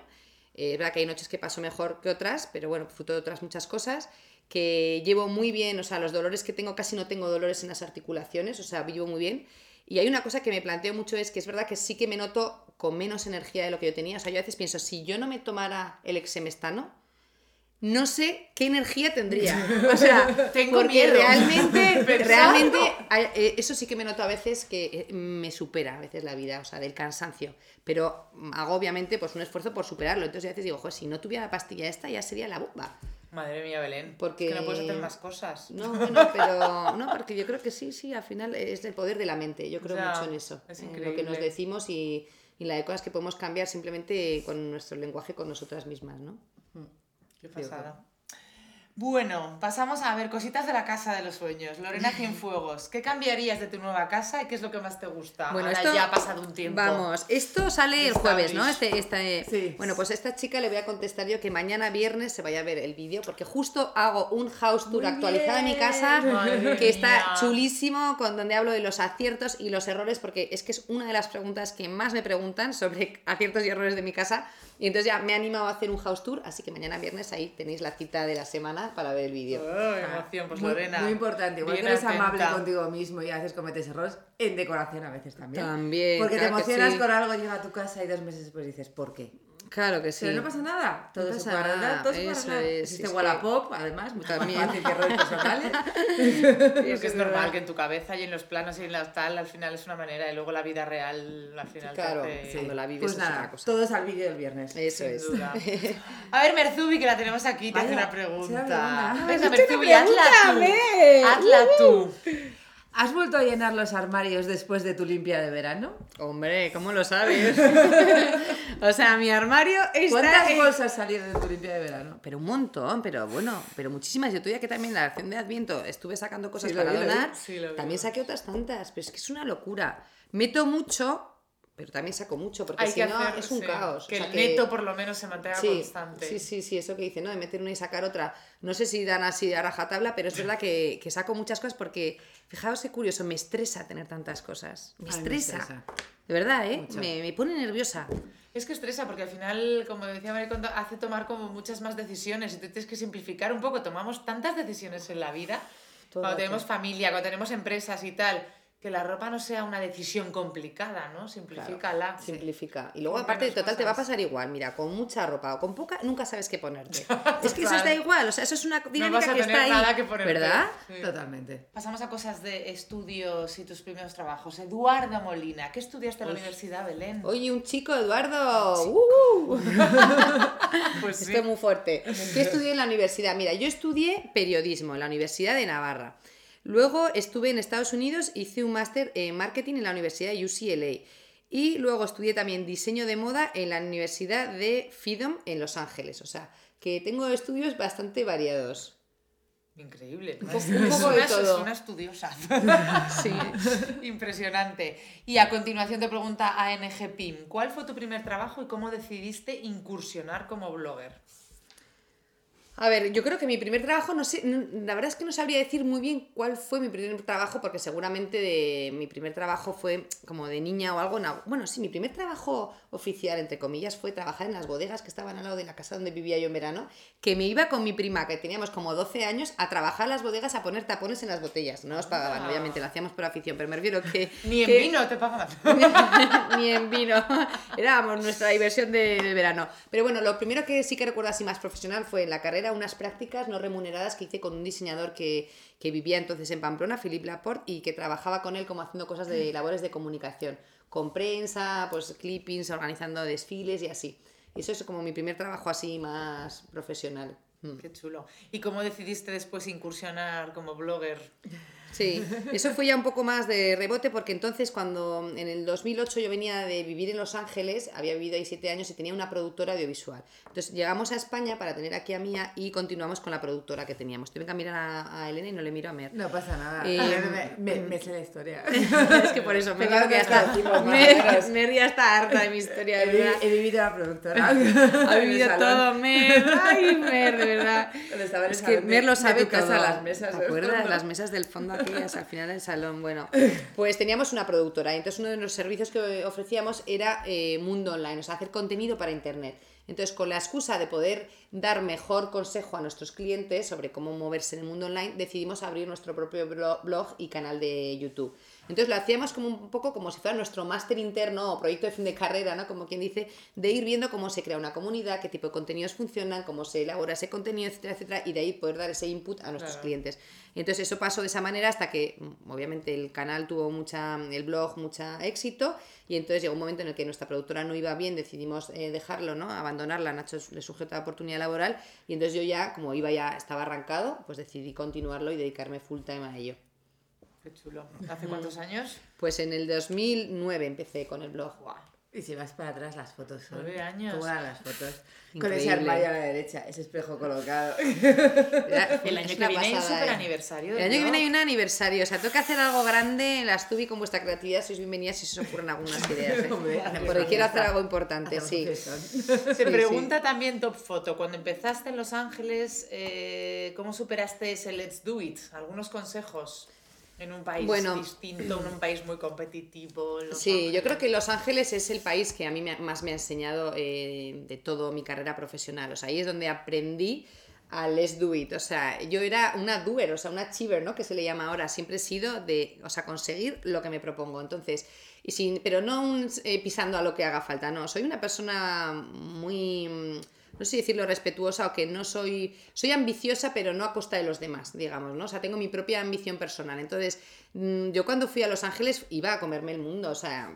Eh, es verdad que hay noches que paso mejor que otras, pero bueno, fruto de otras muchas cosas. Que llevo muy bien, o sea, los dolores que tengo, casi no tengo dolores en las articulaciones, o sea, vivo muy bien. Y hay una cosa que me planteo mucho, es que es verdad que sí que me noto con menos energía de lo que yo tenía. O sea, yo a veces pienso, si yo no me tomara el exemestano, no sé qué energía tendría. *laughs* O sea, Tengo porque miedo. realmente, *laughs* realmente, eh, eso sí que me noto a veces que eh, me supera a veces la vida, o sea, del cansancio. Pero hago obviamente pues un esfuerzo por superarlo. Entonces a veces digo, joder, si no tuviera la pastilla esta ya sería la bomba. Madre mía, Belén. Porque- Es que no puedes hacer más cosas. No, bueno, *laughs* pero no, porque yo creo que sí, sí, al final es el poder de la mente. Yo creo mucho en eso. es en lo que nos increíble. decimos y, y la de cosas que podemos cambiar simplemente con nuestro lenguaje, con nosotras mismas, ¿no? Qué pasada. Bueno, pasamos a ver cositas de la casa de los sueños. Lorena *laughs* Cienfuegos, ¿qué cambiarías de tu nueva casa y qué es lo que más te gusta? Bueno, Ahora esto ya ha pasado un tiempo. Vamos, esto sale el jueves, ¿no? Este, este, Sí. Bueno, pues a esta chica le voy a contestar yo que mañana viernes se vaya a ver el vídeo, porque justo hago un house tour Muy actualizado de mi casa, Madre que está mía. chulísimo, con donde hablo de los aciertos y los errores, porque es que es una de las preguntas que más me preguntan sobre aciertos y errores de mi casa. Y entonces ya me he animado a hacer un house tour, así que mañana viernes ahí tenéis la cita de la semana para ver el vídeo. Oh, emoción, pues muy, Lorena. muy importante, igual que eres amable contigo mismo y a veces cometes errores, en decoración a veces también. También, Porque claro te emocionas sí. con algo, llega a tu casa y dos meses después dices, ¿por qué? Claro que sí. Pero no pasa nada, todo No se pasa puede arreglar, nada, todo se puede arreglar. es, Existe es Wallapop, además, mucho También. más fácil que roles personales. Creo *laughs* que es normal que en tu cabeza y en los planos y en la tal, al final es una manera y luego la vida real al final te Claro, hace- sí. Cuando la vives Pues es nada, otra cosa. todos al vídeo del viernes. Eso Sin es. duda. *laughs* A ver, Merzubi, que la tenemos aquí, te hace Vaya, una pregunta. Venga, Merzubi, hazla tú. Hazla tú. ¿Has vuelto a llenar los armarios después de tu limpia de verano? Hombre, ¿cómo lo sabes? *laughs* o sea, mi armario está... ¿Cuántas en- bolsas salieron de tu limpia de verano? Pero un montón, pero bueno, pero muchísimas. Yo todavía que también la acción de Adviento estuve sacando cosas Sí, para vi, donar, Sí, también saqué otras tantas, pero es que es una locura. Meto mucho, pero también saco mucho, porque Hay si que no hacer es un sí, caos. Que O sea, el neto por lo menos se mantenga sí, constante. Sí, sí, sí, eso que dice, ¿no? De meter una y sacar otra. No sé si dan así a rajatabla, pero es verdad que, que saco muchas cosas porque, fijaos qué curioso, me estresa tener tantas cosas. Me Ay, me estresa. estresa. De verdad, ¿eh? Me, me pone nerviosa. Es que estresa porque al final, como decía Maricondo, hace tomar como muchas más decisiones y tú tienes que simplificar un poco. Tomamos tantas decisiones en la vida, Todo cuando tenemos familia, cuando tenemos empresas y tal, que la ropa no sea una decisión complicada, ¿no? Simplifícala. Simplifica. Y luego, Con aparte, total, te va a pasar igual. Mira, con mucha ropa o con poca, nunca sabes qué ponerte. *laughs* es que eso está igual. O sea, eso es una dinámica vas a que tener está ahí. nada que ponerte. ¿Verdad? Sí. Totalmente. Pasamos a cosas de estudios y tus primeros trabajos. Eduardo Molina, ¿qué estudiaste en la universidad, Belén? Oye, un chico, Eduardo. ¡Uh! *laughs* Pues sí. Esto es muy fuerte. ¿Qué estudié en la universidad? Mira, yo estudié periodismo en la Universidad de Navarra. Luego estuve en Estados Unidos, hice un máster en marketing en la Universidad de UCLA. Y luego estudié también diseño de moda en la Universidad de FIDOM en Los Ángeles. O sea, que tengo estudios bastante variados. Increíble. *laughs* poco- Es un poco de es todo. una estudiosa. Sí. *laughs* Impresionante. Y a continuación te pregunta ANG PIM, ¿cuál fue tu primer trabajo y cómo decidiste incursionar como blogger? A ver, yo creo que mi primer trabajo, no sé, la verdad es que no sabría decir muy bien cuál fue mi primer trabajo, porque seguramente de, mi primer trabajo fue como de niña o algo. en algo- bueno, sí, mi primer trabajo oficial, entre comillas, fue trabajar en las bodegas que estaban al lado de la casa donde vivía yo en verano, que me iba con mi prima, que teníamos como 12 años, a trabajar en las bodegas a poner tapones en las botellas. No nos pagaban, Ah. obviamente, lo hacíamos por afición, pero me refiero que... *laughs* Ni en que- vino te pagan. *laughs* ni en vino. Era vamos, nuestra diversión de- del verano. Pero bueno, lo primero que sí que recuerdo así más profesional fue en la carrera unas prácticas no remuneradas que hice con un diseñador que, que vivía entonces en Pamplona, Philippe Laporte, y que trabajaba con él como haciendo cosas de labores de comunicación, con prensa, pues clippings, organizando desfiles y así. Y eso es como mi primer trabajo así más profesional. Mm. Qué chulo. ¿Y cómo decidiste después incursionar como blogger? Sí, eso fue ya un poco más de rebote porque entonces cuando en el 2008 yo venía de vivir en Los Ángeles, había vivido ahí siete años y tenía una productora audiovisual. Entonces llegamos a España para tener aquí a Mía y continuamos con la productora que teníamos. Tuve que mirar a, a Elena y no le miro a Mer. No pasa nada. Eh, me, me- me sé la historia. *laughs* es que por eso me Pero creo que ya está. decimos Mer. Mer ya está harta de mi historia, de He, vi- verdad. he vivido la productora. *laughs* Ha vivido todo, Mer. Ay, Mer, de verdad. Es que Mer lo de sabe casa, todo. las mesas ¿Te del acuerdas? Las mesas del fondo al final del salón. Bueno, pues teníamos una productora. y Entonces uno de los servicios que ofrecíamos era eh, mundo online, o sea, hacer contenido para internet. Entonces, con la excusa de poder dar mejor consejo a nuestros clientes sobre cómo moverse en el mundo online, decidimos abrir nuestro propio blo- blog y canal de YouTube. Entonces lo hacíamos como un poco como si fuera nuestro máster interno o proyecto de fin de carrera, ¿no? Como quien dice, de ir viendo cómo se crea una comunidad, qué tipo de contenidos funcionan, cómo se elabora ese contenido, etcétera, etcétera, y de ahí poder dar ese input a nuestros Claro. clientes. Entonces eso pasó de esa manera hasta que, mm, obviamente, el canal tuvo mucha, el blog, mucha éxito, y entonces llegó un momento en el que nuestra productora no iba bien, decidimos eh, dejarlo, ¿no? Abandonarla, Nacho le sujeta la oportunidad laboral, y entonces yo ya, como iba ya, estaba arrancado, pues decidí continuarlo y dedicarme full time a ello. Qué chulo. ¿Hace cuántos años? Pues en el 2009 empecé con el blog. Y si vas para atrás, las fotos son. Nueve años. ¿Cómo eran las fotos? *laughs* Con Increíble. ese armario a la derecha, ese espejo colocado. *laughs* El año que viene hay un pasada, super ¿eh? aniversario. El año que viene hay un aniversario, o sea, tengo que hacer algo grande en la Stubi con vuestra creatividad, sois bienvenidas si se os ocurren algunas ideas. ¿eh? *laughs* Porque quiero hacer algo importante, sí. Se Sí, pregunta también Top Foto, cuando empezaste en Los Ángeles, eh, ¿cómo superaste ese Let's Do It? ¿Algunos consejos? En un país Bueno. distinto, en un país muy competitivo. Sí, yo creo que Los Ángeles es el país que a mí me- más me ha enseñado eh, de toda mi carrera profesional. O sea, ahí es donde aprendí a let's do it. O sea, yo era una doer, o sea, una achiever, ¿no? Que se le llama ahora. Siempre he sido de, o sea, conseguir lo que me propongo. Entonces, y sin, pero no un, eh, pisando a lo que haga falta, no. Soy una persona muy, no sé decirlo respetuosa o que no soy, soy ambiciosa, pero no a costa de los demás, digamos, ¿no? O sea, tengo mi propia ambición personal. Entonces, mm, yo cuando fui a Los Ángeles iba a comerme el mundo, o sea,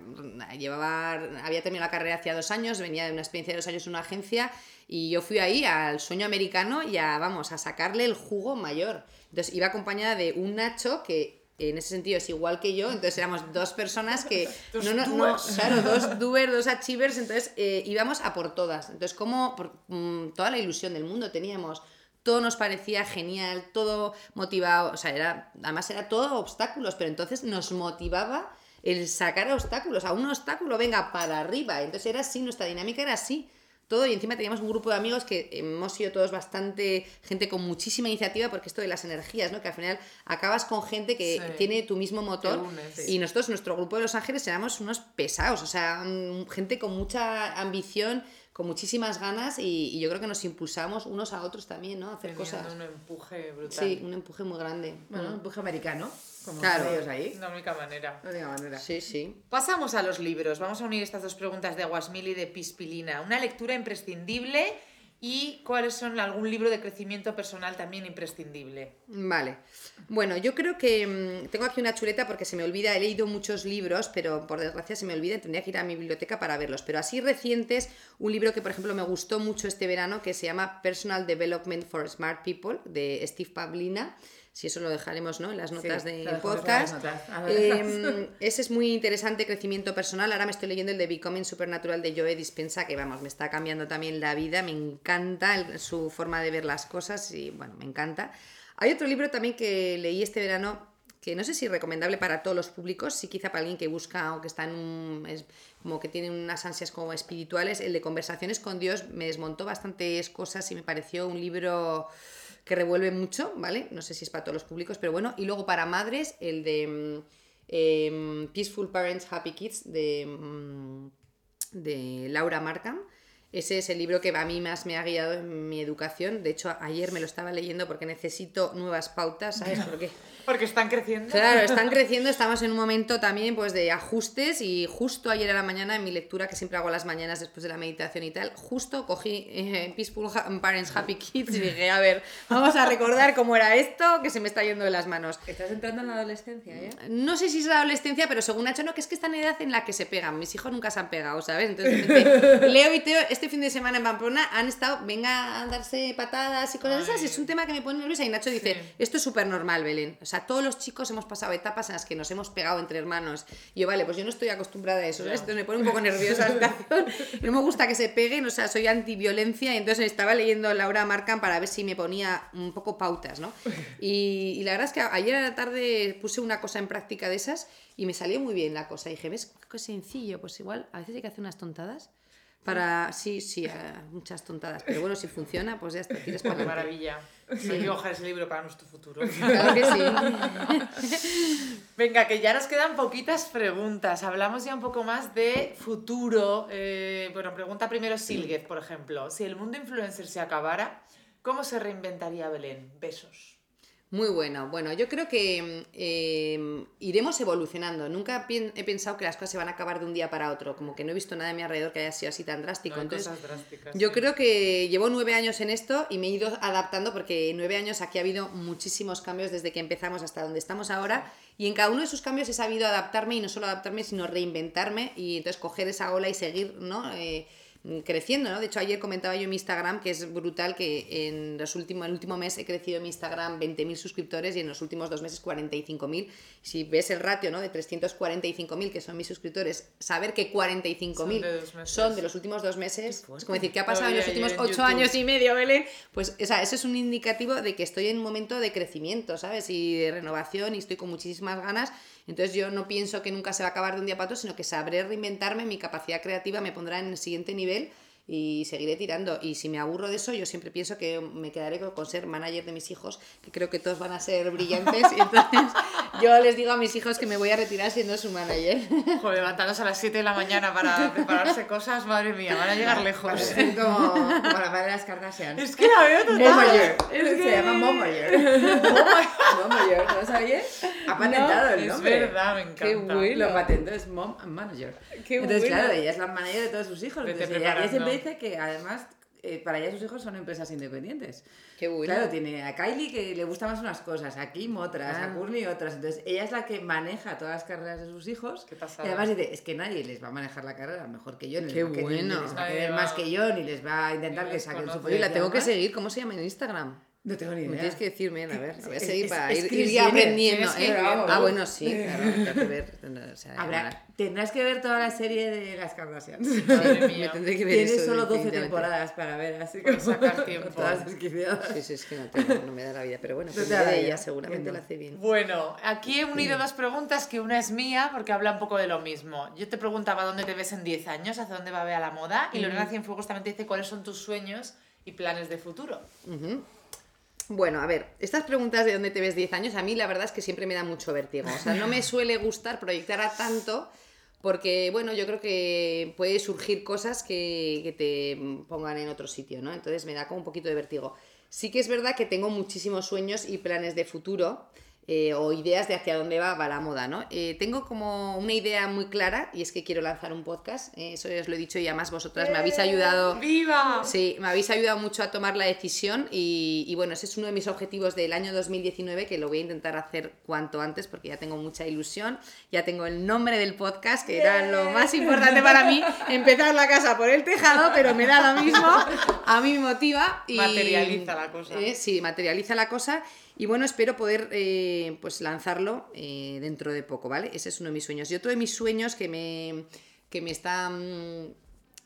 llevaba, había terminado la carrera hacía dos años, venía de una experiencia de dos años en una agencia y yo fui ahí al sueño americano y a, vamos, a sacarle el jugo mayor. Entonces, iba acompañada de un Nacho que en ese sentido es igual que yo, entonces éramos dos personas que... *laughs* Dos no, no, no, claro, dos doers, dos achievers, entonces eh, íbamos a por todas. Entonces, como por, mm, toda la ilusión del mundo teníamos, todo nos parecía genial, todo motivado, o sea, era, además era todo obstáculos, pero entonces nos motivaba el sacar obstáculos, a un obstáculo, venga, para arriba. Entonces era así, nuestra dinámica era así. Todo, y encima teníamos un grupo de amigos que hemos sido todos bastante, gente con muchísima iniciativa, porque esto de las energías, ¿no? Que al final acabas con gente que Sí. tiene tu mismo motor. une, sí. Y nosotros, nuestro grupo de Los Ángeles, éramos unos pesados, o sea, mm, gente con mucha ambición, con muchísimas ganas, y, y yo creo que nos impulsamos unos a otros también, ¿no? A hacer Teniendo cosas. un empuje brutal. Sí, un empuje muy grande. Bueno, un Mm. empuje americano, como Claro. ellos ahí. La única manera. No diga manera. Sí, sí. Pasamos a los libros. Vamos a unir estas dos preguntas de Aguasmil y de Pispilina. Una lectura imprescindible y cuáles son algún libro de crecimiento personal también imprescindible. Vale. Bueno, yo creo que mm, tengo aquí una chuleta porque se me olvida, he leído muchos libros, pero por desgracia se me olvida y tendría que ir a mi biblioteca para verlos. Pero así recientes, un libro que por ejemplo me gustó mucho este verano que se llama Personal Development for Smart People de Steve Pavlina. Si eso lo dejaremos ¿no? en las notas Sí, del podcast. notas. Eh, *laughs* ese es muy interesante, crecimiento personal. Ahora me estoy leyendo el de Becoming Supernatural de Joe Dispensa, que vamos, me está cambiando también la vida. Me encanta el- su forma de ver las cosas y bueno, me encanta. Hay otro libro también que leí este verano que no sé si es recomendable para todos los públicos, sí quizá para alguien que busca o que está en un, es como que tiene unas ansias como espirituales, el de Conversaciones con Dios me desmontó bastantes cosas y me pareció un libro que revuelve mucho, ¿vale? No sé si es para todos los públicos, pero bueno. Y luego para madres, el de mm, em, Peaceful Parents, Happy Kids de, mm, de Laura Markham. Ese es el libro que a mí más me ha guiado en mi educación. De hecho, ayer me lo estaba leyendo porque necesito nuevas pautas, ¿sabes? *laughs* Porque Porque están creciendo. Claro, están *laughs* creciendo, estamos en un momento también pues de ajustes y justo ayer a la mañana en mi lectura que siempre hago a las mañanas después de la meditación y tal, justo cogí eh, Peaceful Parents Happy Kids y dije, a ver, vamos a recordar cómo era esto que se me está yendo de las manos. ¿Estás entrando en la adolescencia ya? No sé si es la adolescencia, pero según Nacho, no, que es que está en edad en la que se pegan. Mis hijos nunca se han pegado, ¿sabes? Entonces, Leo y Teo, este fin de semana en Pamplona han estado, venga a darse patadas y cosas de esas. y Es un tema que me pone nerviosa. Y Nacho dice, Sí. esto es súper normal, Belén. O sea, todos los chicos hemos pasado etapas en las que nos hemos pegado entre hermanos. Y yo, vale, pues yo no estoy acostumbrada a eso. Entonces me pone un poco nerviosa la situación. No me gusta que se peguen, o sea, soy antiviolencia. Y entonces estaba leyendo Laura Marcan para ver si me ponía un poco pautas, ¿no? Y, y la verdad es que ayer a la tarde puse una cosa en práctica de esas y me salió muy bien la cosa. dije, ¿ves qué sencillo? Pues igual a veces hay que hacer unas tontadas. Para, sí, sí, a- muchas tontadas. Pero bueno, si funciona, pues ya está, tienes *laughs* para Qué maravilla. Hay que coger ese libro para nuestro futuro. Claro que sí. *laughs* Venga, que ya nos quedan poquitas preguntas. Hablamos ya un poco más de futuro. Eh, bueno, pregunta primero Silguez, por ejemplo. Si el mundo influencer se acabara, ¿cómo se reinventaría Belén? Besos. Muy bueno. Bueno, yo creo que eh, iremos evolucionando. Nunca he pensado que las cosas se van a acabar de un día para otro. Como que no he visto nada a mi alrededor que haya sido así tan drástico. No Entonces. Yo sí. creo que llevo nueve años en esto y me he ido adaptando porque en nueve años aquí ha habido muchísimos cambios desde que empezamos hasta donde estamos ahora y en cada uno de esos cambios he sabido adaptarme y no solo adaptarme sino reinventarme y entonces coger esa ola y seguir ¿no? Eh, creciendo, ¿no? De hecho ayer comentaba yo en mi Instagram que es brutal que en los últimos, el último mes he crecido en mi Instagram 20.000 suscriptores y en los últimos dos meses 45.000. Si ves el ratio, ¿no? De 345.000 que son mis suscriptores, saber que 45.000 Son son de los últimos dos meses, es como decir, ¿qué ha pasado en los últimos ocho años y medio, Belén? Pues o sea, eso es un indicativo de que estoy en un momento de crecimiento, ¿sabes? Y de renovación y estoy con muchísimas ganas. Entonces yo no pienso que nunca se va a acabar de un día para otro, sino que sabré reinventarme, mi capacidad creativa me pondrá en el siguiente nivel y seguiré tirando. Y si me aburro de eso, yo siempre pienso que me quedaré con, ser manager de mis hijos, que creo que todos van a ser brillantes. *laughs* Y entonces Yo les digo a mis hijos que me voy a retirar siendo su manager. Joder, levantándose a las 7 de la mañana para prepararse cosas, madre mía, van a llegar lejos. Como, como la madre de las Kardashian. Es que la veo total. Es Se que- llama Momager. *laughs* Momager, ¿no sabías? Ha patentado el Es nombre. verdad, me encanta. Qué bueno. Lo patentó, es Mom and Manager. Qué Entonces, bueno. claro, ella es la manager de todos sus hijos. Entonces, ella, ella siempre. Dice que además eh, para ella sus hijos son empresas independientes. Qué bueno. Claro, tiene a Kylie que le gustan más unas cosas, a Kim otras, Ah. a Courtney otras. Entonces, ella es la que maneja todas las carreras de sus hijos. Qué pasada. Y además dice, es que nadie les va a manejar la carrera mejor que yo, ni, Qué les, va a querer- bueno. les va a querer más que yo, ni les va a intentar que saquen su. Oye, la tengo que seguir. ¿Cómo se llama en Instagram? No tengo ni idea. Me tienes que decir, mira, a ver, la voy a Es- seguir es- para es ir, ir aprendiendo, ¿eh? ver, Ah, bueno, sí, claro, *laughs* que ver. o sea, Habrá- tendrás que ver toda la serie de las Kardashians. Madre *laughs* Me mía. tendré que ver Tienes eso, solo 12 definitivamente. temporadas para ver, así que sacar *laughs* tiempo. todas. Sí, sí, es que no, tengo, no me da la vida, pero bueno, No pues la de ella seguramente lo hace bien. Bueno, aquí he unido dos preguntas, que una es mía porque habla un poco de lo mismo. Yo te preguntaba dónde te ves en 10 años, hacia dónde va a ver a la moda, y Lorena Cienfuegos también te dice cuáles son tus sueños y planes de futuro. Ujú. Bueno, a ver, estas preguntas de dónde te ves 10 años, a mí la verdad es que siempre me da mucho vértigo. O sea, no me suele gustar proyectar a tanto porque, bueno, yo creo que puede surgir cosas que, que te pongan en otro sitio, ¿no? Entonces me da como un poquito de vértigo. Sí que es verdad que tengo muchísimos sueños y planes de futuro eh, o ideas de hacia dónde va, va la moda, ¿no? Eh, tengo como una idea muy clara y es que quiero lanzar un podcast, eh, eso ya os lo he dicho y además vosotras me habéis ayudado. ¡Viva! Sí, me habéis ayudado mucho a tomar la decisión y, y bueno, ese es uno de mis objetivos del año 2019 que lo voy a intentar hacer cuanto antes porque ya tengo mucha ilusión, ya tengo el nombre del podcast que era lo más importante para mí, empezar la casa por el tejado, pero me da lo mismo, a mí me motiva y Materializa la cosa. eh, sí, materializa la cosa y bueno, espero poder eh, pues lanzarlo eh, dentro de poco, ¿vale? Ese es uno de mis sueños. Y otro de mis sueños que me, que me está mm,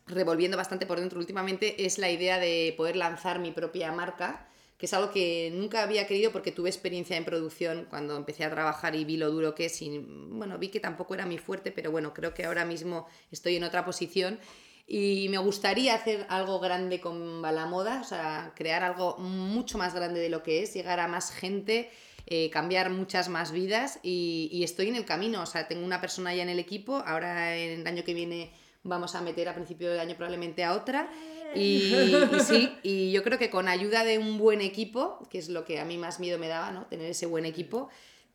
revolviendo bastante por dentro últimamente es la idea de poder lanzar mi propia marca, que es algo que nunca había querido porque tuve experiencia en producción cuando empecé a trabajar y vi lo duro que es y bueno, vi que tampoco era mi fuerte, pero bueno, creo que ahora mismo estoy en otra posición y me gustaría hacer algo grande con la moda, o sea, crear algo mucho más grande de lo que es, llegar a más gente, eh, cambiar muchas más vidas y, y estoy en el camino, o sea, tengo una persona ya en el equipo, ahora en el año que viene vamos a meter a principio de año probablemente a otra y, y sí, y yo creo que con ayuda de un buen equipo, que es lo que a mí más miedo me daba, ¿no? Tener ese buen equipo,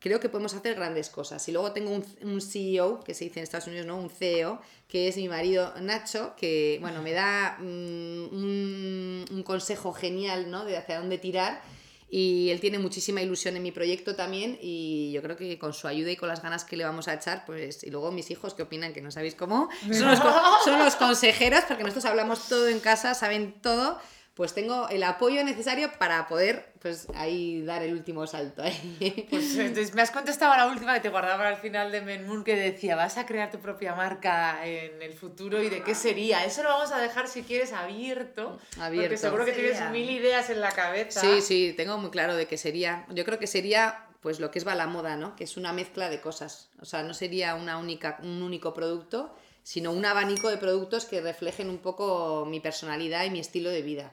creo que podemos hacer grandes cosas. Y luego tengo un, un CEO, que se dice en Estados Unidos, ¿no? Un CEO, que es mi marido Nacho, que, bueno, me da mm, un, un consejo genial, ¿no? De hacia dónde tirar. Y él tiene muchísima ilusión en mi proyecto también y yo creo que con su ayuda y con las ganas que le vamos a echar, pues... Y luego mis hijos, ¿qué opinan? Que no sabéis cómo. Son los, *laughs* son los consejeros, porque nosotros hablamos todo en casa, saben todo. Pues tengo el apoyo necesario para poder, pues, ahí dar el último salto. ahí. Pues entonces, me has contestado a la última que te guardaba el final de Menmoon que decía, vas a crear tu propia marca en el futuro y de qué sería. Eso lo vamos a dejar si quieres abierto. Porque Abierto. seguro que tienes Sería. mil ideas en la cabeza. Sí, sí, tengo muy claro de qué sería. Yo creo que sería pues lo que es va la moda, ¿no? Que es una mezcla de cosas. O sea, no sería una única, un único producto, sino un abanico de productos que reflejen un poco mi personalidad y mi estilo de vida.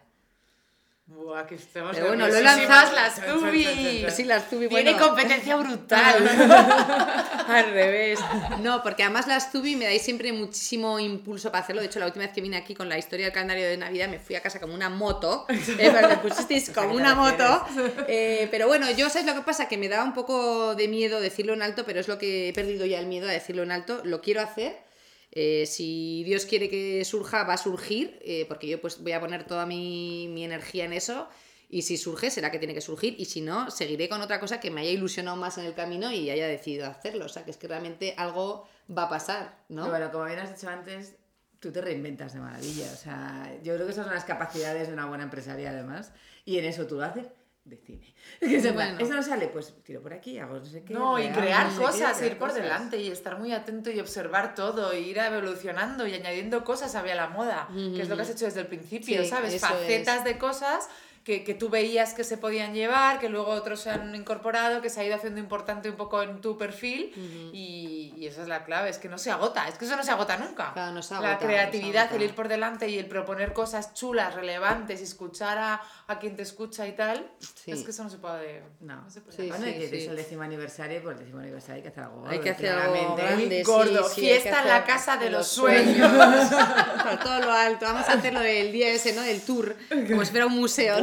Buah, que estamos Pero bueno, lo lanzado. las Tubi. Sí, las Tubi, Tiene bueno. competencia brutal. *laughs* Al revés. No, porque además las Tubi me dais siempre muchísimo impulso para hacerlo. De hecho, la última vez que vine aquí con la historia del calendario de Navidad me fui a casa como una moto. *laughs* Eh, me pusisteis como una moto. Eh, pero bueno, yo sabes lo que pasa, que me da un poco de miedo decirlo en alto, pero es lo que he perdido ya el miedo a decirlo en alto. Lo quiero hacer. Eh, si Dios quiere que surja, va a surgir, eh, porque yo pues voy a poner toda mi, mi energía en eso. Y si surge, será que tiene que surgir. Y si no, seguiré con otra cosa que me haya ilusionado más en el camino y haya decidido hacerlo. O sea, que es que realmente algo va a pasar, ¿no? Pero bueno, como bien has dicho antes, tú te reinventas de maravilla. O sea, yo creo que esas son las capacidades de una buena empresaria, además. Y en eso tú lo haces de cine. *laughs* Que Bueno. Eso no sale, pues tiro por aquí, hago no sé qué. No, y crear no sé qué, cosas, crear ir por cosas. delante y estar muy atento y observar todo, e ir evolucionando y añadiendo cosas hacia la moda, que es lo que has hecho desde el principio, Sí, ¿sabes? Facetas de cosas que, que tú veías que se podían llevar, que luego otros se han incorporado, que se ha ido haciendo importante un poco en tu perfil y, y esa es la clave, es que no se agota, es que eso no se agota nunca. Claro, no se la agota, no se creatividad, agota. el ir por delante y el proponer cosas chulas, relevantes y escuchar a, a quien te escucha y tal, Sí. es que eso no se puede... No. se puede Sí, hacer. Bueno, y que sí. es el décimo aniversario, por el décimo aniversario hay que hacer algo. Hay que hacer algo grande, sí, gordo, sí, fiesta en la hacer casa de los los sueños. *laughs* Por todo lo alto. Vamos a hacerlo del día ese, ¿no? Del tour. Como si fuera un museo. ¿no?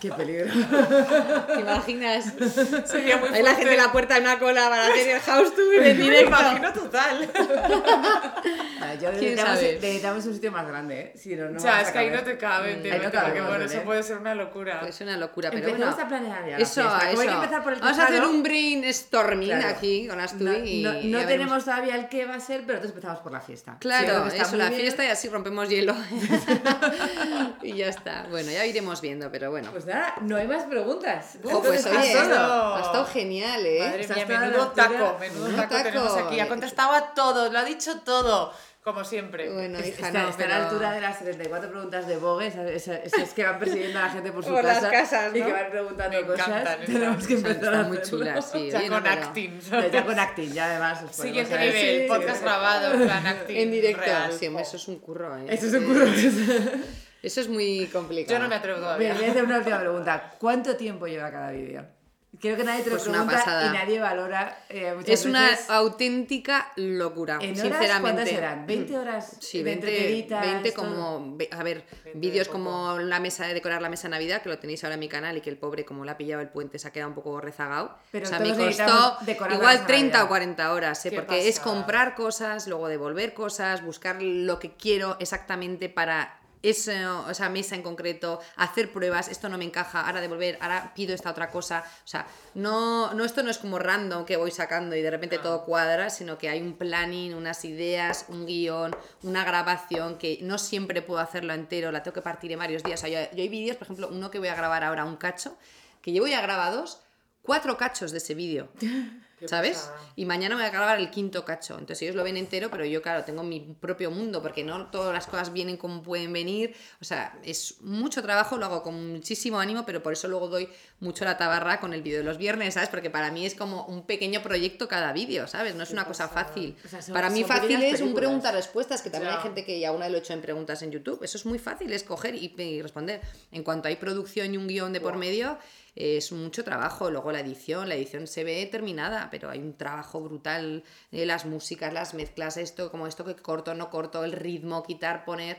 Qué peligro. *laughs* ¿Te imaginas? Sería muy Hay la gente en la puerta de una cola para hacer el house tour en *laughs* Me directo. imagino total. *laughs* Vale, yo ¿Quién necesitamos, sabe? necesitamos un sitio más grande, ¿eh? Si no, no o sea, es que ahí no te cabe, Ahí entiendo, no porque cabemos, bueno, eso puede ser una locura. Es una locura, pero Empecemos bueno. a planear ya la Eso, fiesta. Como eso. hay que empezar por el Vamos a hacer un brainstorming Claro. aquí con Asturi No, no- y no tenemos todavía el qué va a ser, pero entonces empezamos por la fiesta. Sí, Claro, está eso, la bien. fiesta y así rompemos hielo. y ya está. Bueno, ya iremos viendo, pero bueno. Pues nada, no hay más preguntas. Jo, pues Entonces, oye, ha estado, ha estado genial, ¿eh? Madre mía, menudo taco, menudo Menudo taco, tenemos taco. aquí. Ha contestado a todo, lo ha dicho todo, como siempre. Bueno, hija, Está, no, está a pero- la altura de las 74 preguntas de Vogue, esas, esas- esas que van persiguiendo a la gente por su *laughs* Por las casa casas, y ¿no? que van preguntando Me cosas. encantan. *laughs* Tenemos que Están- empezar a muy chulas, sí. *laughs* ya con pero- acting. Pero ya con acting, ya además. os Siguiente hacer- nivel, sí, podcast sí. grabado, plan acting. En directo, real. sí, eso es un curro, ¿eh? Eso es un curro. Eso es muy complicado. Yo no me atrevo Bien, todavía. voy a hacer una última pregunta. ¿Cuánto tiempo lleva cada vídeo? Creo que nadie te lo Pues pregunta pasada. y nadie valora eh, Es una veces. auténtica locura, ¿En horas sinceramente. cuántas serán? ¿20 horas Sí, de 20, entreteritas, 20 todo? como, a ver, 20 vídeos como la mesa de decorar la mesa de Navidad, que lo tenéis ahora en mi canal y que el pobre como le ha pillado el puente se ha quedado un poco rezagado. Pero o sea, me costó la igual mesa de 30 Navidad. o 40 horas, ¿eh? Porque es comprar cosas, luego devolver cosas, buscar lo que quiero exactamente para eso, esa mesa en concreto, hacer pruebas, esto no me encaja, ahora devolver, ahora pido esta otra cosa. O sea, no, no esto no es como random que voy sacando y de repente todo cuadra, sino que hay un planning, unas ideas, un guion, una grabación que no siempre puedo hacerlo entero, la tengo que partir en varios días. O sea, yo, yo hay vídeos, por ejemplo, uno que voy a grabar ahora, un cacho, que llevo ya grabados cuatro cachos de ese vídeo. *laughs* ¿Sabes? Y mañana me voy a grabar el quinto cacho. Entonces ellos lo ven entero, pero yo, claro, tengo mi propio mundo, porque no todas las cosas vienen como pueden venir. O sea, es mucho trabajo, lo hago con muchísimo ánimo, pero por eso luego doy mucho la tabarra con el vídeo de los viernes, ¿sabes? Porque para mí es como un pequeño proyecto cada vídeo, ¿sabes? No es una cosa fácil. O sea, son- para mí fácil es un pregunta-respuestas, que también Ya. hay gente que aún lo he hecho en preguntas en YouTube. Eso es muy fácil, es coger y, y responder. En cuanto hay producción y un guion de por medio, es mucho trabajo. Luego la edición, la edición se ve terminada, pero hay un trabajo brutal. eh, las músicas, las mezclas, esto, como esto que corto, no corto, el ritmo, quitar, poner.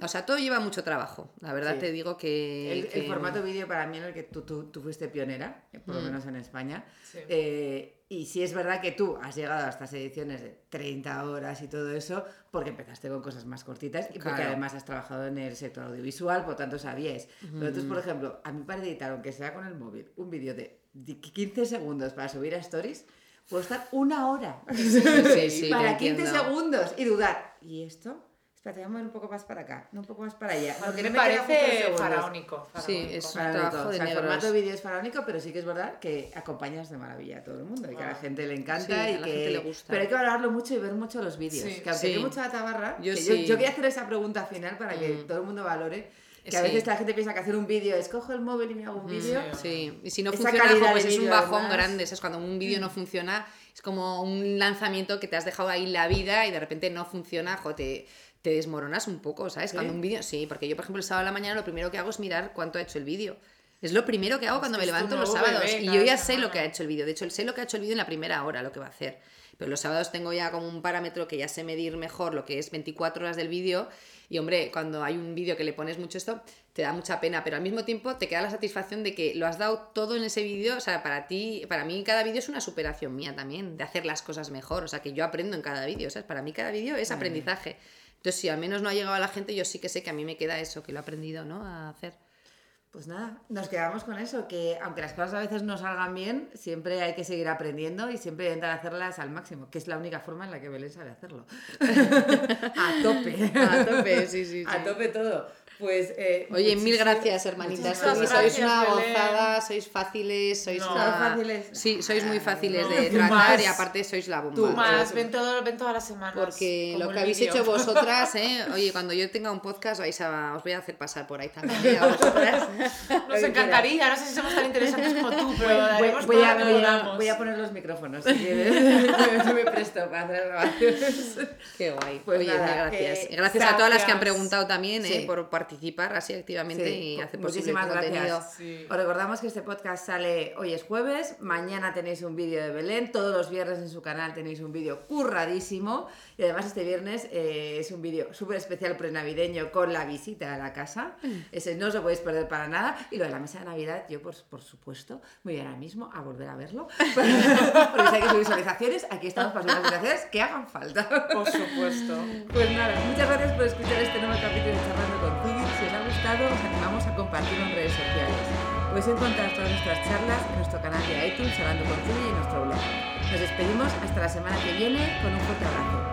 O sea, todo lleva mucho trabajo. La verdad Sí. te digo que. El, el que- formato vídeo para mí en el que tú, tú, tú fuiste pionera, eh, por lo menos en España. Sí. Eh, y sí es verdad que tú has llegado a estas ediciones de 30 horas y todo eso porque empezaste con cosas más cortitas y porque Claro. además has trabajado en el sector audiovisual, por tanto sabíais. Pero entonces, por ejemplo, a mí para editar, aunque sea con el móvil, un vídeo de 15 segundos para subir a Stories, puedo estar una hora sí, *laughs* para 15 entiendo. segundos y dudar. ¿Y esto? Espérate, voy a mover un poco más para acá, no un poco más para allá. Lo que me no parece faraónico. Sí, es- Faraónico. trabajo de O sea, el formato vídeo es faraónico, pero sí que es verdad que acompañas de maravilla a todo el mundo y que a la Ah. gente le encanta Sí, y a la que gente le gusta. pero hay que valorarlo mucho y ver mucho los vídeos. Sí. que aunque Sí. hay mucha tabarra, Yo que sí. yo, yo quería hacer esa pregunta final para que Mm. todo el mundo valore que a Sí. veces la gente piensa que hacer un vídeo es cojo el móvil y me hago un vídeo. Sí, y si no Esa funciona, pues de es un bajón además. grande. Es cuando un vídeo no funciona, es como un lanzamiento que te has dejado ahí la vida y de repente no funciona, jo, te, desmoronas un poco, ¿sabes? ¿Sí? Cuando un vídeo, sí, porque yo, por ejemplo, el sábado a la mañana lo primero que hago es mirar cuánto ha hecho el vídeo. Es lo primero que hago cuando que me levanto los sábados. bebé y yo ya sé lo que ha hecho el vídeo. De hecho, sé lo que ha hecho el vídeo en la primera hora, lo que va a hacer. Pero los sábados tengo ya como un parámetro que ya sé medir mejor lo que es 24 horas del vídeo. Y hombre, cuando hay un vídeo que le pones mucho esto, te da mucha pena, pero al mismo tiempo te queda la satisfacción de que lo has dado todo en ese vídeo. O sea, para ti, para mí cada vídeo es una superación mía también, de hacer las cosas mejor. O sea, que yo aprendo en cada vídeo. ¿sabes? Para mí cada vídeo es aprendizaje. Entonces, si al menos no ha llegado a la gente, yo sí que sé que a mí me queda eso, que lo he aprendido, ¿no? A hacer. Pues nada, nos quedamos con eso, que aunque las cosas a veces no salgan bien, siempre hay que seguir aprendiendo y siempre intentar hacerlas al máximo, que es la única forma en la que Belén sabe hacerlo. *laughs* a tope. A tope, sí, sí, A sí. tope todo. Pues, eh, Oye, mil gracias, hermanitas. Sois, gracias, sois una gozada, sois fáciles, sois No. una- Son fáciles. Sí, sois muy fáciles No, de tratar más. y aparte sois la bomba. Tú Más, ven, todo, ven todas las semanas. Porque lo que habéis hecho vosotras, *laughs* ¿eh? Oye, cuando yo tenga un podcast vais a, os voy a hacer pasar por ahí también. ¿eh? A vosotras. Nos encantaría, no sé si somos tan interesantes como tú, pero Voy, voy a, voy a- podamos. voy a poner los micrófonos si quieres. *laughs* me presto para hacer grabaciones. *laughs* Qué guay. Pues Oye, nada, gracias. eh, gracias a todas las que han preguntado también ¿eh? Sí. Participar así activamente Sí, y hacer posible muchísimas gracias. Sí. Os recordamos que este podcast sale hoy es jueves, mañana tenéis un vídeo de Belén, todos los viernes en su canal tenéis un vídeo curradísimo y además este viernes eh, es un vídeo súper especial prenavideño con la visita a la casa. Ese no os lo podéis perder para nada. Y lo de la mesa de Navidad, yo por, por supuesto me voy ahora mismo a volver a verlo. *laughs* Porque si hay que subir visualizaciones, aquí estamos para subir visualizaciones que hagan falta. Por supuesto. Pues nada, muchas gracias por escuchar este nuevo capítulo de Charlando con Zubi. Si os ha gustado, os animamos a compartirlo en redes sociales. Podéis encontrar todas nuestras charlas en nuestro canal de iTunes, Charlando con Zubi y en nuestro blog. Nos despedimos hasta la semana que viene con un fuerte abrazo.